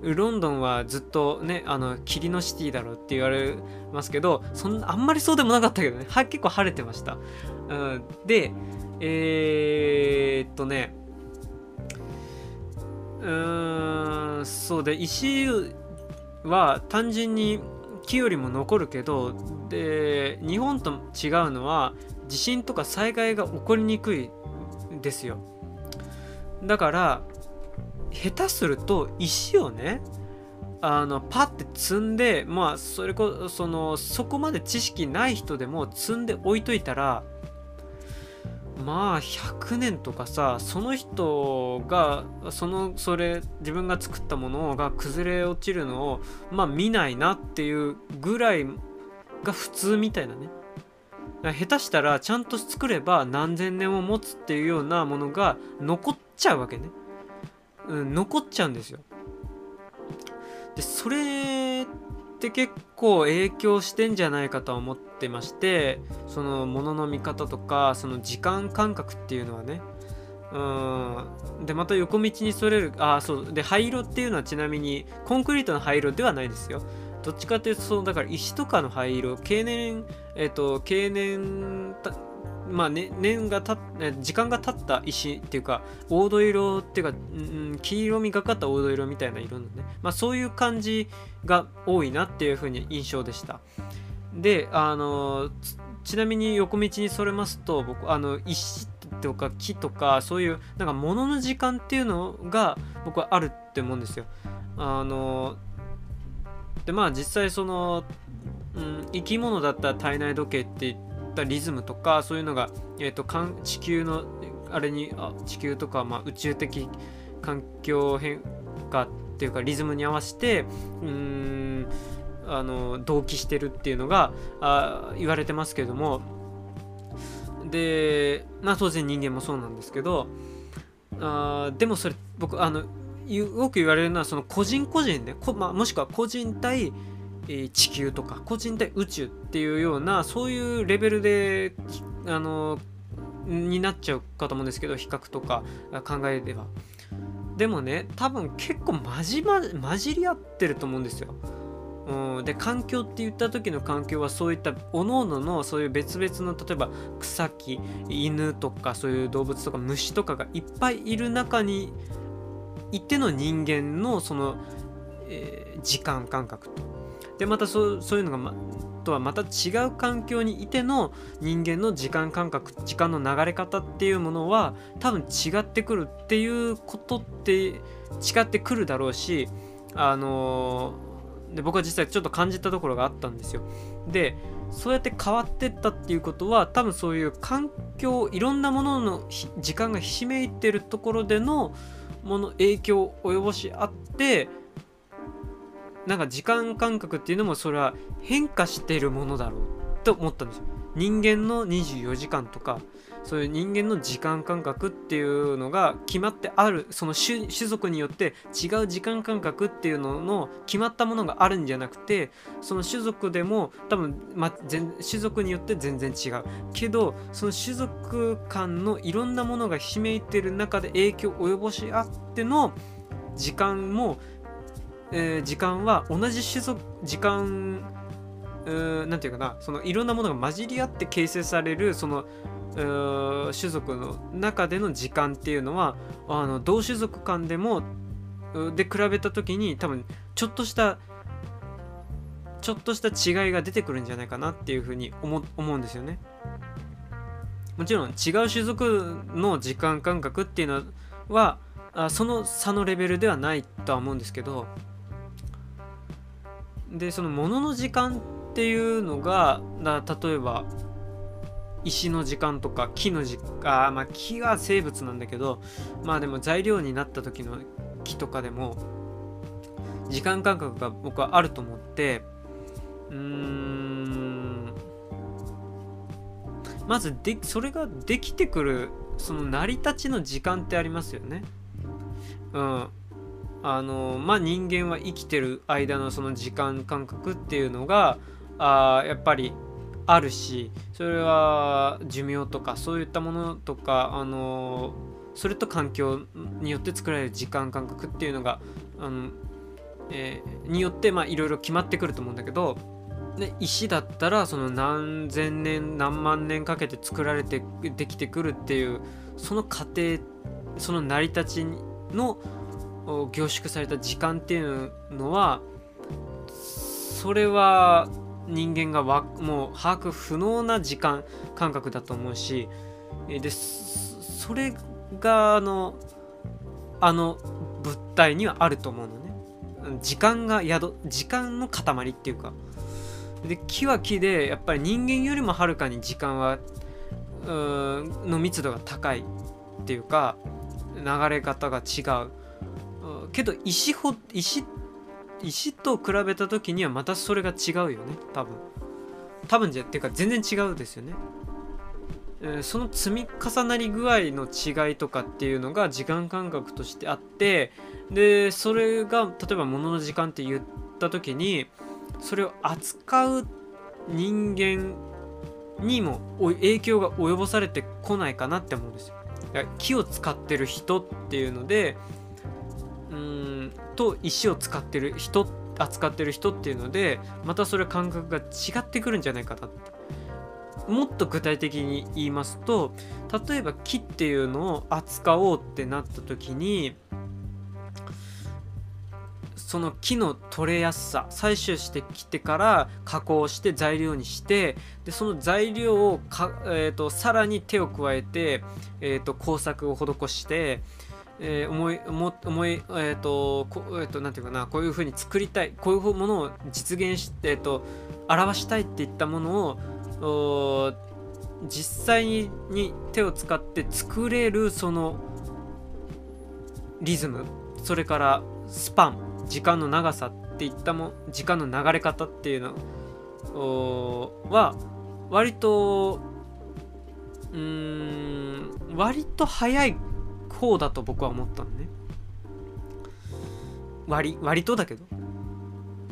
A: ロンドンはずっとねあの霧のシティだろうって言われますけどそんあんまりそうでもなかったけどね。は結構晴れてました、うん、でえー、っとねうーんそうで石は単純に木よりも残るけどで日本と違うのは地震とか災害が起こりにくいですよ。だから下手すると石をねあのパッて積んでまあそれこそのそこまで知識ない人でも積んで置いといたらまあ100年とかさその人がそのそれ自分が作ったものが崩れ落ちるのをまあ見ないなっていうぐらいが普通みたいなね。下手したらちゃんと作れば何千年も持つっていうようなものが残っちゃうわけね、うん、残っちゃうんですよ。でそれって結構影響してんじゃないかと思ってましてそのものの見方とかその時間感覚っていうのはね。うん。でまた横道にそれるああそう。で灰色っていうのはちなみにコンクリートの灰色ではないですよ。どっちかっていうとそのだから石とかの灰色経年えっ、ー、と経年まあ、ね、年がた時間が経った石っていうか黄土色っていうか、うん、黄色みがかった黄土色みたいな色のね、まあ、そういう感じが多いなっていう風に印象でした。であのちなみに横道にそれますと僕あの石とか木とかそういうなんか物の時間っていうのが僕はあるって思うんですよ。あのでまあ実際その、うん、生き物だったら体内時計って言ってたリズムとかそういうのが、えーと、地球のあれにあ地球とか、まあ、宇宙的環境変化っていうかリズムに合わせてうんあの同期してるっていうのがあ言われてますけども。でまあ当然人間もそうなんですけどあでもそれ僕あのよく言われるのはその個人個人で、まあ、もしくは個人対、え、地球とか個人対宇宙っていうようなそういうレベルであのになっちゃうかと思うんですけど比較とか考えればでもね多分結構混じ,、ま、混じり合ってると思うんですよ。うん、で環境って言った時の環境はそういった各々のそういう別々の例えば草木犬とかそういう動物とか虫とかがいっぱいいる中にいての人間のその、えー、時間感覚とでまたそうそういうのが、ま、とはまた違う環境にいての人間の時間感覚時間の流れ方っていうものは多分違ってくるっていうことって違ってくるだろうしあのー、で僕は実際ちょっと感じたところがあったんですよ。でそうやって変わってったっていうことは多分そういう環境いろんなものの時間がひしめいてるところでのもの影響を及ぼしあってなんか時間感覚っていうのもそれは変化しているものだろうと思ったんですよ。人間の24時間とかそういう人間の時間感覚っていうのが決まってあるその種族によって違う時間感覚っていうのの決まったものがあるんじゃなくてその種族でも多分、ま、種族によって全然違うけどその種族間のいろんなものがひめいてる中で影響を及ぼし合っての時間もえー、時間は同じ種族時間何て言うかなそのいろんなものが混じり合って形成されるその種族の中での時間っていうのはあの同種族間でもで比べた時に多分ちょっとしたちょっとした違いが出てくるんじゃないかなっていうふうに思思うんですよね。もちろん違う種族の時間感覚っていうのはあその差のレベルではないとは思うんですけどでその物の時間っていうのがだ例えば石の時間とか木の時間まあ木は生物なんだけどまあでも材料になった時の木とかでも時間感覚が僕はあると思ってうーんまずでそれができてくるその成り立ちの時間ってありますよね。うんあのまあ人間は生きてる間のその時間感覚っていうのがあやっぱりあるしそれは寿命とかそういったものとかあのそれと環境によって作られる時間感覚っていうのがあの、えー、によっていろいろ決まってくると思うんだけどで石だったらその何千年何万年かけて作られてできてくるっていうその過程その成り立ちの凝縮された時間っていうのはそれは人間がわもう把握不能な時間感覚だと思うしでそれがあのあの物体にはあると思うのね。時間が宿時間の塊っていうか。で木は木でやっぱり人間よりもはるかに時間はの密度が高いっていうか流れ方が違う。けど石ほ石石と比べた時にはまたそれが違うよね多分多分じゃっていうか全然違うですよね、えー、その積み重なり具合の違いとかっていうのが時間感覚としてあってでそれが例えば物の時間って言った時にそれを扱う人間にも影響が及ぼされてこないかなって思うんですよ。木を使ってる人っていうのでうんと石を使ってる人扱ってる人っていうのでまたそれ感覚が違ってくるんじゃないかなって。もっと具体的に言いますと例えば木っていうのを扱おうってなった時にその木の取れやすさ採取してきてから加工して材料にしてでその材料をか、えーと、さらに手を加えて、えーと工作を施してえー、思い思思いえっ、ー、とこえっ、ー、となんていうかなこういうふうに作りたいこういうものを実現して、えーと、表したいっていったものを実際に手を使って作れるそのリズムそれからスパン時間の長さっていったも時間の流れ方っていうのは割とうん割と早い方だと僕は思ったのね。割割とだけど。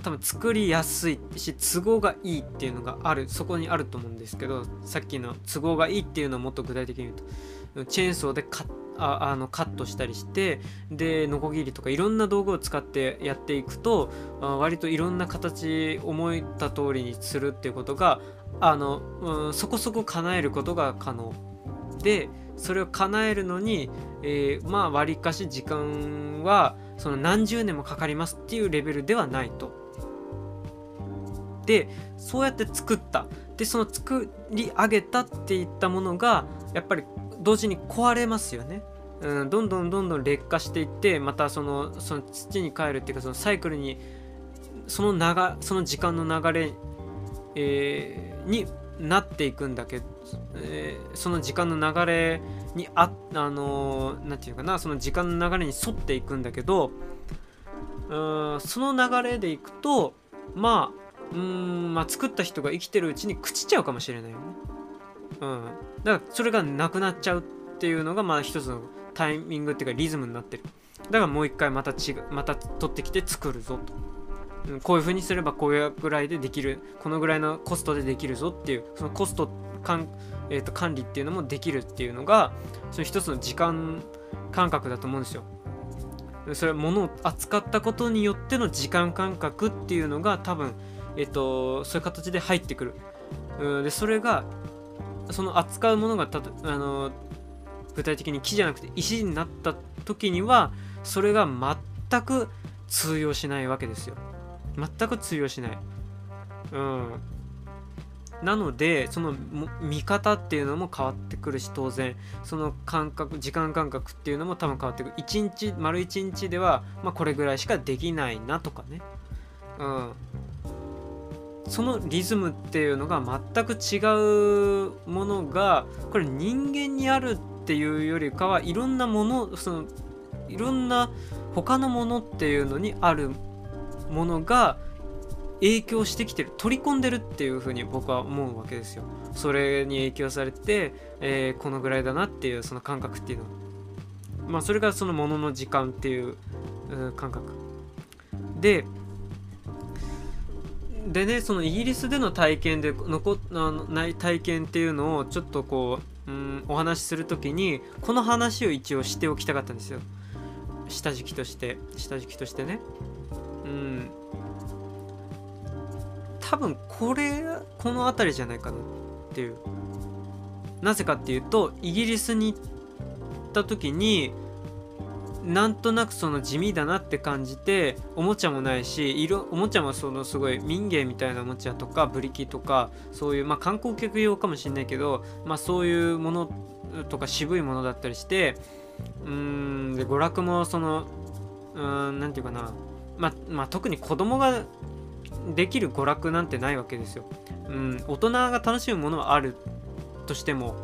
A: 多分作りやすいし都合がいいっていうのがある。そこにあると思うんですけどさっきの都合がいいっていうのをもっと具体的に言うと。チェーンソーでカッああのカットしたりしてでノコギリとかいろんな道具を使ってやっていくと割といろんな形思えた通りにするっていうことがあの、うん、そこそこ叶えることが可能。でそれを叶えるのに、えー、まあわりかし時間はその何十年もかかりますっていうレベルではないと。でそうやって作ったでその作り上げたっていったものがやっぱり同時に壊れますよね。うん、どんどんどんどん劣化していってまたそのその土に帰るっていうかそのサイクルにその長その時間の流れ、えー、になっていくんだけど、えー、その時間の流れにああの何、ー、て言うかなその時間の流れに沿っていくんだけどうんその流れでいくとまあうんまあ作った人が生きてるうちに朽ちちゃうかもしれないよね。うん、だからそれがなくなっちゃうっていうのがまあ一つのタイミングっていうかリズムになってる。だからもう一回また違また取ってきて作るぞと、うん、こういう風にすればこういうぐらいでできるこのぐらいのコストでできるぞっていうそのコスト管,、えー、と管理っていうのもできるっていうのがその一つの時間感覚だと思うんですよ。それは物を扱ったことによっての時間感覚っていうのが多分えっ、ー、とそういう形で入ってくる、うん、でそれがその扱うものがたあの具体的に木じゃなくて石になった時にはそれが全く通用しないわけですよ。全く通用しない。うん。なのでその見方っていうのも変わってくるし当然。その感覚時間感覚っていうのも多分変わってくる。1日丸1日では、まあ、これぐらいしかできないなとかね。うん。そのリズムっていうのが全く違うものがこれ人間にあるっていうよりかはいろんなものそのいろんな他のものっていうのにあるものが影響してきてる取り込んでるっていうふうに僕は思うわけですよ。それに影響されて、えー、このぐらいだなっていうその感覚っていうの。まあそれがそのものの時間っていう感覚。ででねそのイギリスでの体験で残あのない体験っていうのをちょっとこううんお話しする時にこの話を一応しておきたかったんですよ。下敷きとして下敷きとしてね。うん。多分これこの辺りじゃないかなっていう。なぜかっていうとイギリスに行った時になんとなくその地味だなって感じておもちゃもないし色おもちゃもそのすごい民芸みたいなおもちゃとかブリキとかそういうまあ観光客用かもしれないけどまあそういうものとか渋いものだったりしてうーんで娯楽もそのうーん何て言うかな。ま、まあ、特に子供ができる娯楽なんてないわけですよ。うん、大人が楽しむものはあるとしても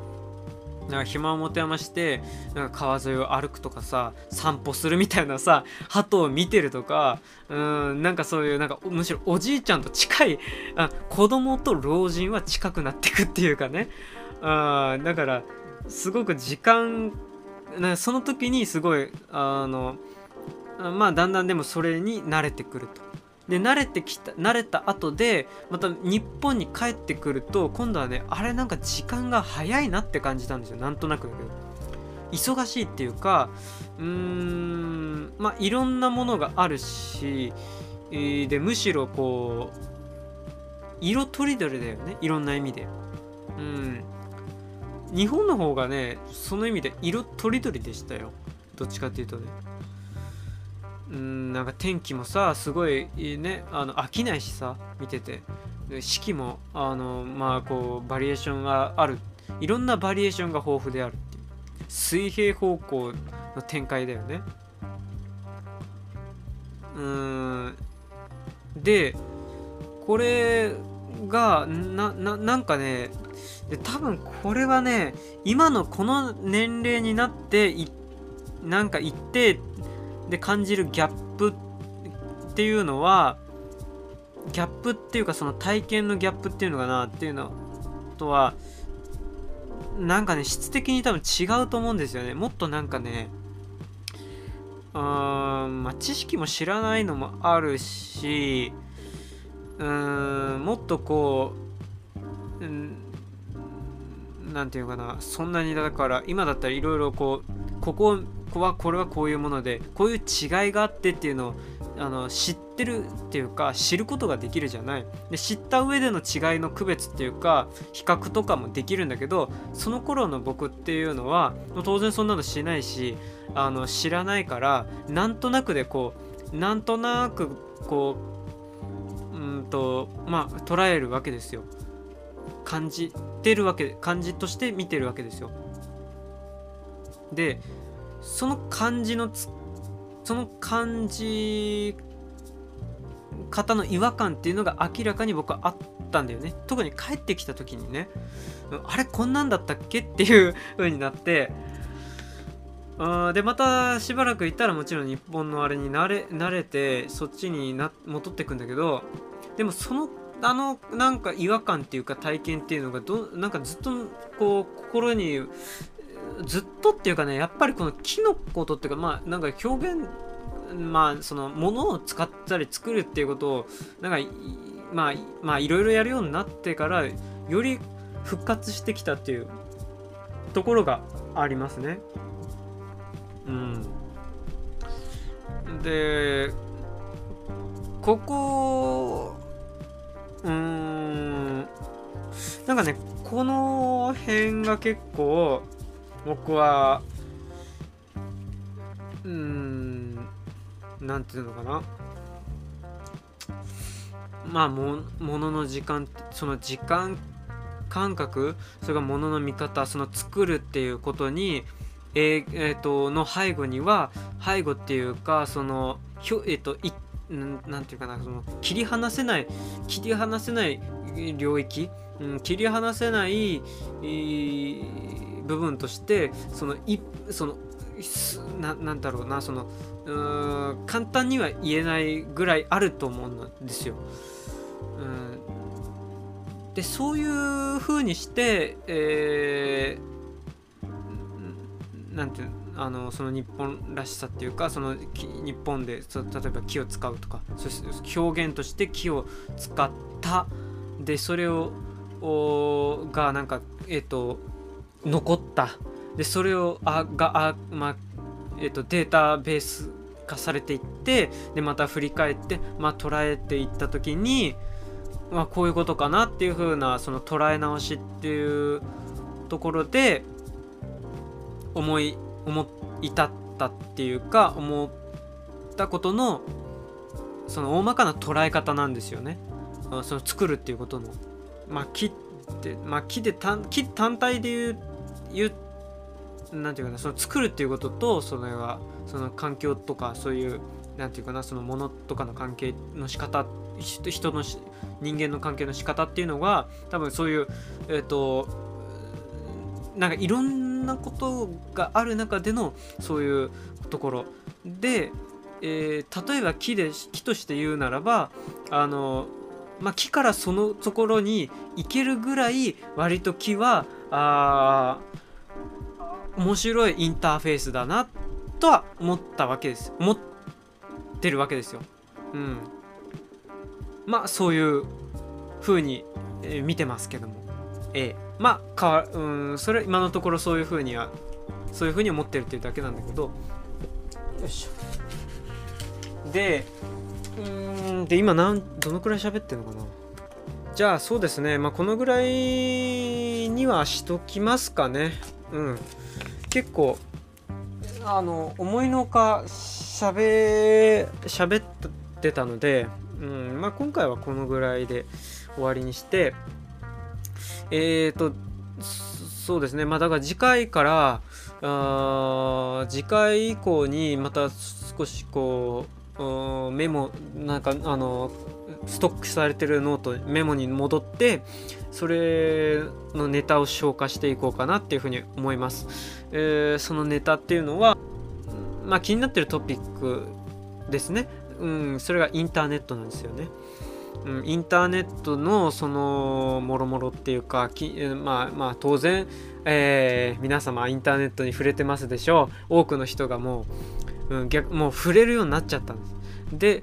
A: なんか暇を持て余してなんか川沿いを歩くとかさ散歩するみたいなさ鳩を見てるとかうんなんかそういうなんかむしろおじいちゃんと近いあ子供と老人は近くなってくっていうかねあだからすごく時間その時にすごいあのまあだんだんでもそれに慣れてくると。で慣れてきた慣れた後でまた日本に帰ってくると今度はねあれなんか時間が早いなって感じたんですよ。なんとなくだけど。忙しいっていうかうーんまあいろんなものがあるし、でむしろこう色とりどりだよね。いろんな意味で。うん。日本の方がねその意味で色とりどりでしたよ。どっちかっていうとね。うんなんか天気もさすごいね。あの飽きないしさ見てて。四季もあのまあこうバリエーションがある。いろんなバリエーションが豊富であるっていう。水平方向の展開だよね。うん。でこれがなななんかねで多分これはね今のこの年齢になっていなんか一定で感じるギャップっていうのはギャップっていうかその体験のギャップっていうのかなっていうのとはなんかね質的に多分違うと思うんですよね。もっとなんかねうーんまあ知識も知らないのもあるしうーんもっとこう、うん、なんていうかなそんなにだから今だったらいろいろこうここをこはこれはこういうものでこういう違いがあってっていうのをあの知ってるっていうか知ることができるじゃない。で知った上での違いの区別っていうか比較とかもできるんだけどその頃の僕っていうのは当然そんなのしないしあの知らないからなんとなくでこうなんとなくこううんとまあ捉えるわけですよ。感じてるわけ感じとして見てるわけですよ。でその感じのつその感じ方の違和感っていうのが明らかに僕はあったんだよね。特に帰ってきた時にねあれこんなんだったっけっていう風になってあでまたしばらく行ったらもちろん日本のあれに慣れ慣れてそっちにな戻ってくんだけどでもそのあのなんか違和感っていうか体験っていうのがどなんかずっとこう心にずっとっていうかねやっぱりこの木のことっていうかまあなんか表現まあそのものを使ったり作るっていうことをなんかまあまあいろいろやるようになってからより復活してきたっていうところがありますね。うん。でここうーんなんかねこの辺が結構僕はうんなんていうのかな。まあもものの時間その時間感覚それがものの見方その作るっていうことにえー、えー、との背後には背後っていうかそのひょえっ、ー、といなんていうかなその切り離せない切り離せない領域、うん、切り離せない、えー部分としてそのいそのななんだろうなそのうん簡単には言えないぐらいあると思うんですよ。うんでそういうふうにして、えー、なんていうあのその日本らしさっていうかその日本で例えば木を使うとかそして表現として木を使ったでそれをがなんかえっ、ー、と残ったでそれをあがあ、まあえーと、データベース化されていってでまた振り返って、まあ、捉えていった時に、まあ、こういうことかなっていう風なその捉え直しっていうところで思い思至ったっていうか思ったことのその大まかな捉え方なんですよね。その作るっていうことの。まあ、木って、まあ、木で単木単体で言う言なんていうかなその作るっていうこととそれはその環境とかそういうなんていうかなそのものとかの関係の仕方人の人間の関係の仕方っていうのが多分そういうえっ、ー、となんかいろんなことがある中でのそういうところで、えー、例えば木で木として言うならばあの、まあ、木からそのところに行けるぐらい割と木はあ面白いインターフェースだなとは思ったわけです思ってるわけですよ。うん。まあそういう風に、え、見てますけども。ええ、まあかわうんそれ今のところそういう風にはそういう風に思ってるっていうだけなんだけど。よいしょ。でうんで今なんどのくらい喋ってんのかな。じゃあそうですね、まあ、このぐらいにはしときますかね。うん。結構、あの、思いのほか喋、喋ってたので、うん、まあ、今回はこのぐらいで終わりにして、えーと、そうですね、まあ、だから次回から、あ次回以降にまた少しこうメモなんかあのストックされてるノートメモに戻ってそれのネタを消化していこうかなっていうふうに思います、えー、そのネタっていうのはまあ気になってるトピックですね。うんそれがインターネットなんですよね。うん、インターネットのそのもろもろっていうかきまあまあ当然、えー、皆様インターネットに触れてますでしょう。多くの人がもう、うん、逆もう触れるようになっちゃったんです。で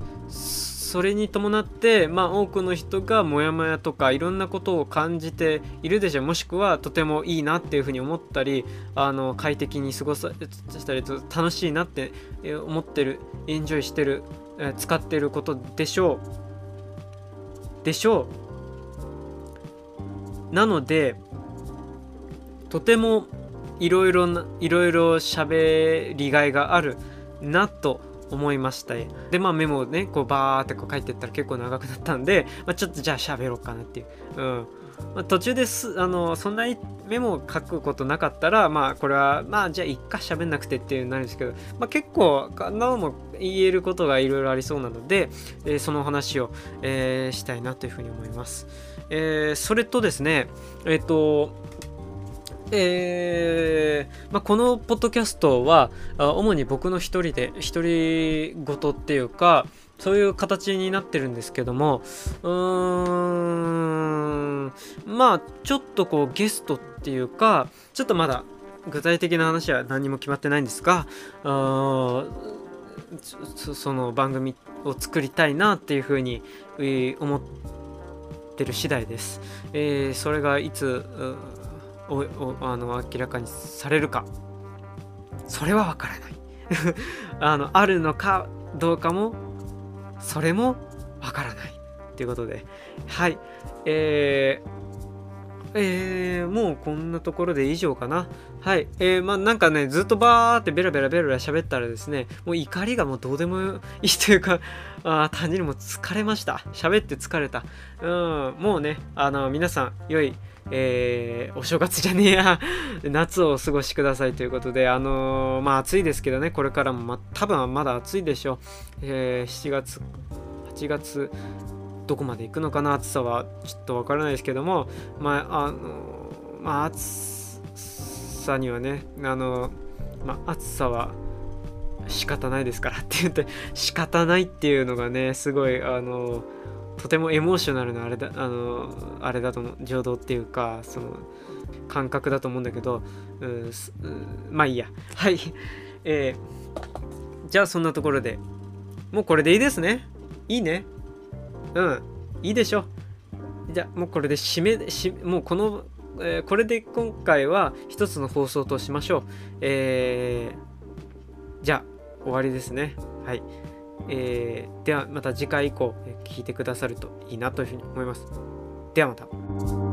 A: それに伴って、まあ、多くの人がモヤモヤとかいろんなことを感じているでしょう。もしくはとてもいいなっていうふうに思ったりあの快適に過ごさしたり楽しいなって思ってるエンジョイしてる使ってることでしょう。でしょう。なのでとてもいろいろいろいろ喋りがいがあるなと思いました。でまあメモをねこうバーってこう書いてったら結構長くなったんで、まあ、ちょっとじゃあ喋ろうかなっていう、うん。まあ、途中ですあのそんなにメモを書くことなかったらまあこれはまあじゃあ一回喋んなくてっていうなるんですけど、まあ、結構なおも言えることがいろいろありそうなので、えー、その話を、えー、したいなというふうに思います、えー、それとですねえっ、とえーまあ、このポッドキャストは主に僕の一人で独り言っていうかそういう形になってるんですけどもうーんまあちょっとこうゲストっていうかちょっとまだ具体的な話は何も決まってないんですがその番組を作りたいなっていうふうに思ってる次第です。えー、それがいつおおあの明らかにされるかそれはわからない [laughs] あのあるのかどうかもそれもわからないということではいえーえー、もうこんなところで以上かな。はい。えー、まあなんかね、ずっとバーってベラベラベラベラ喋ったらですね、もう怒りがもうどうでもいいというか、あ単純にもう疲れました。喋って疲れた。うん、もうね、あの、皆さん、良い、えー、お正月じゃねえや [laughs] 夏をお過ごしくださいということで、あのー、まあ暑いですけどね、これからも、ま、多分まだ暑いでしょう。えー、7月、8月、どこまで行くのかな、暑さはちょっとわからないですけども、まあ、あの、まあ暑さにはね、あのまあ暑さは仕方ないですからって言って仕方ないっていうのがねすごいあのとてもエモーショナルなあれだあのあれだと思う。情動っていうかその感覚だと思うんだけどううまあいいや。[laughs] はい。えー、じゃあそんなところで。もうこれでいいですね。いいね。うん。いいでしょ。じゃあもうこれで締めしもうこの、えー、これで今回は一つの放送としましょう。えー、じゃあ終わりですね。はい。えー、ではまた次回以降聞いてくださるといいなというふうに思います。ではまた。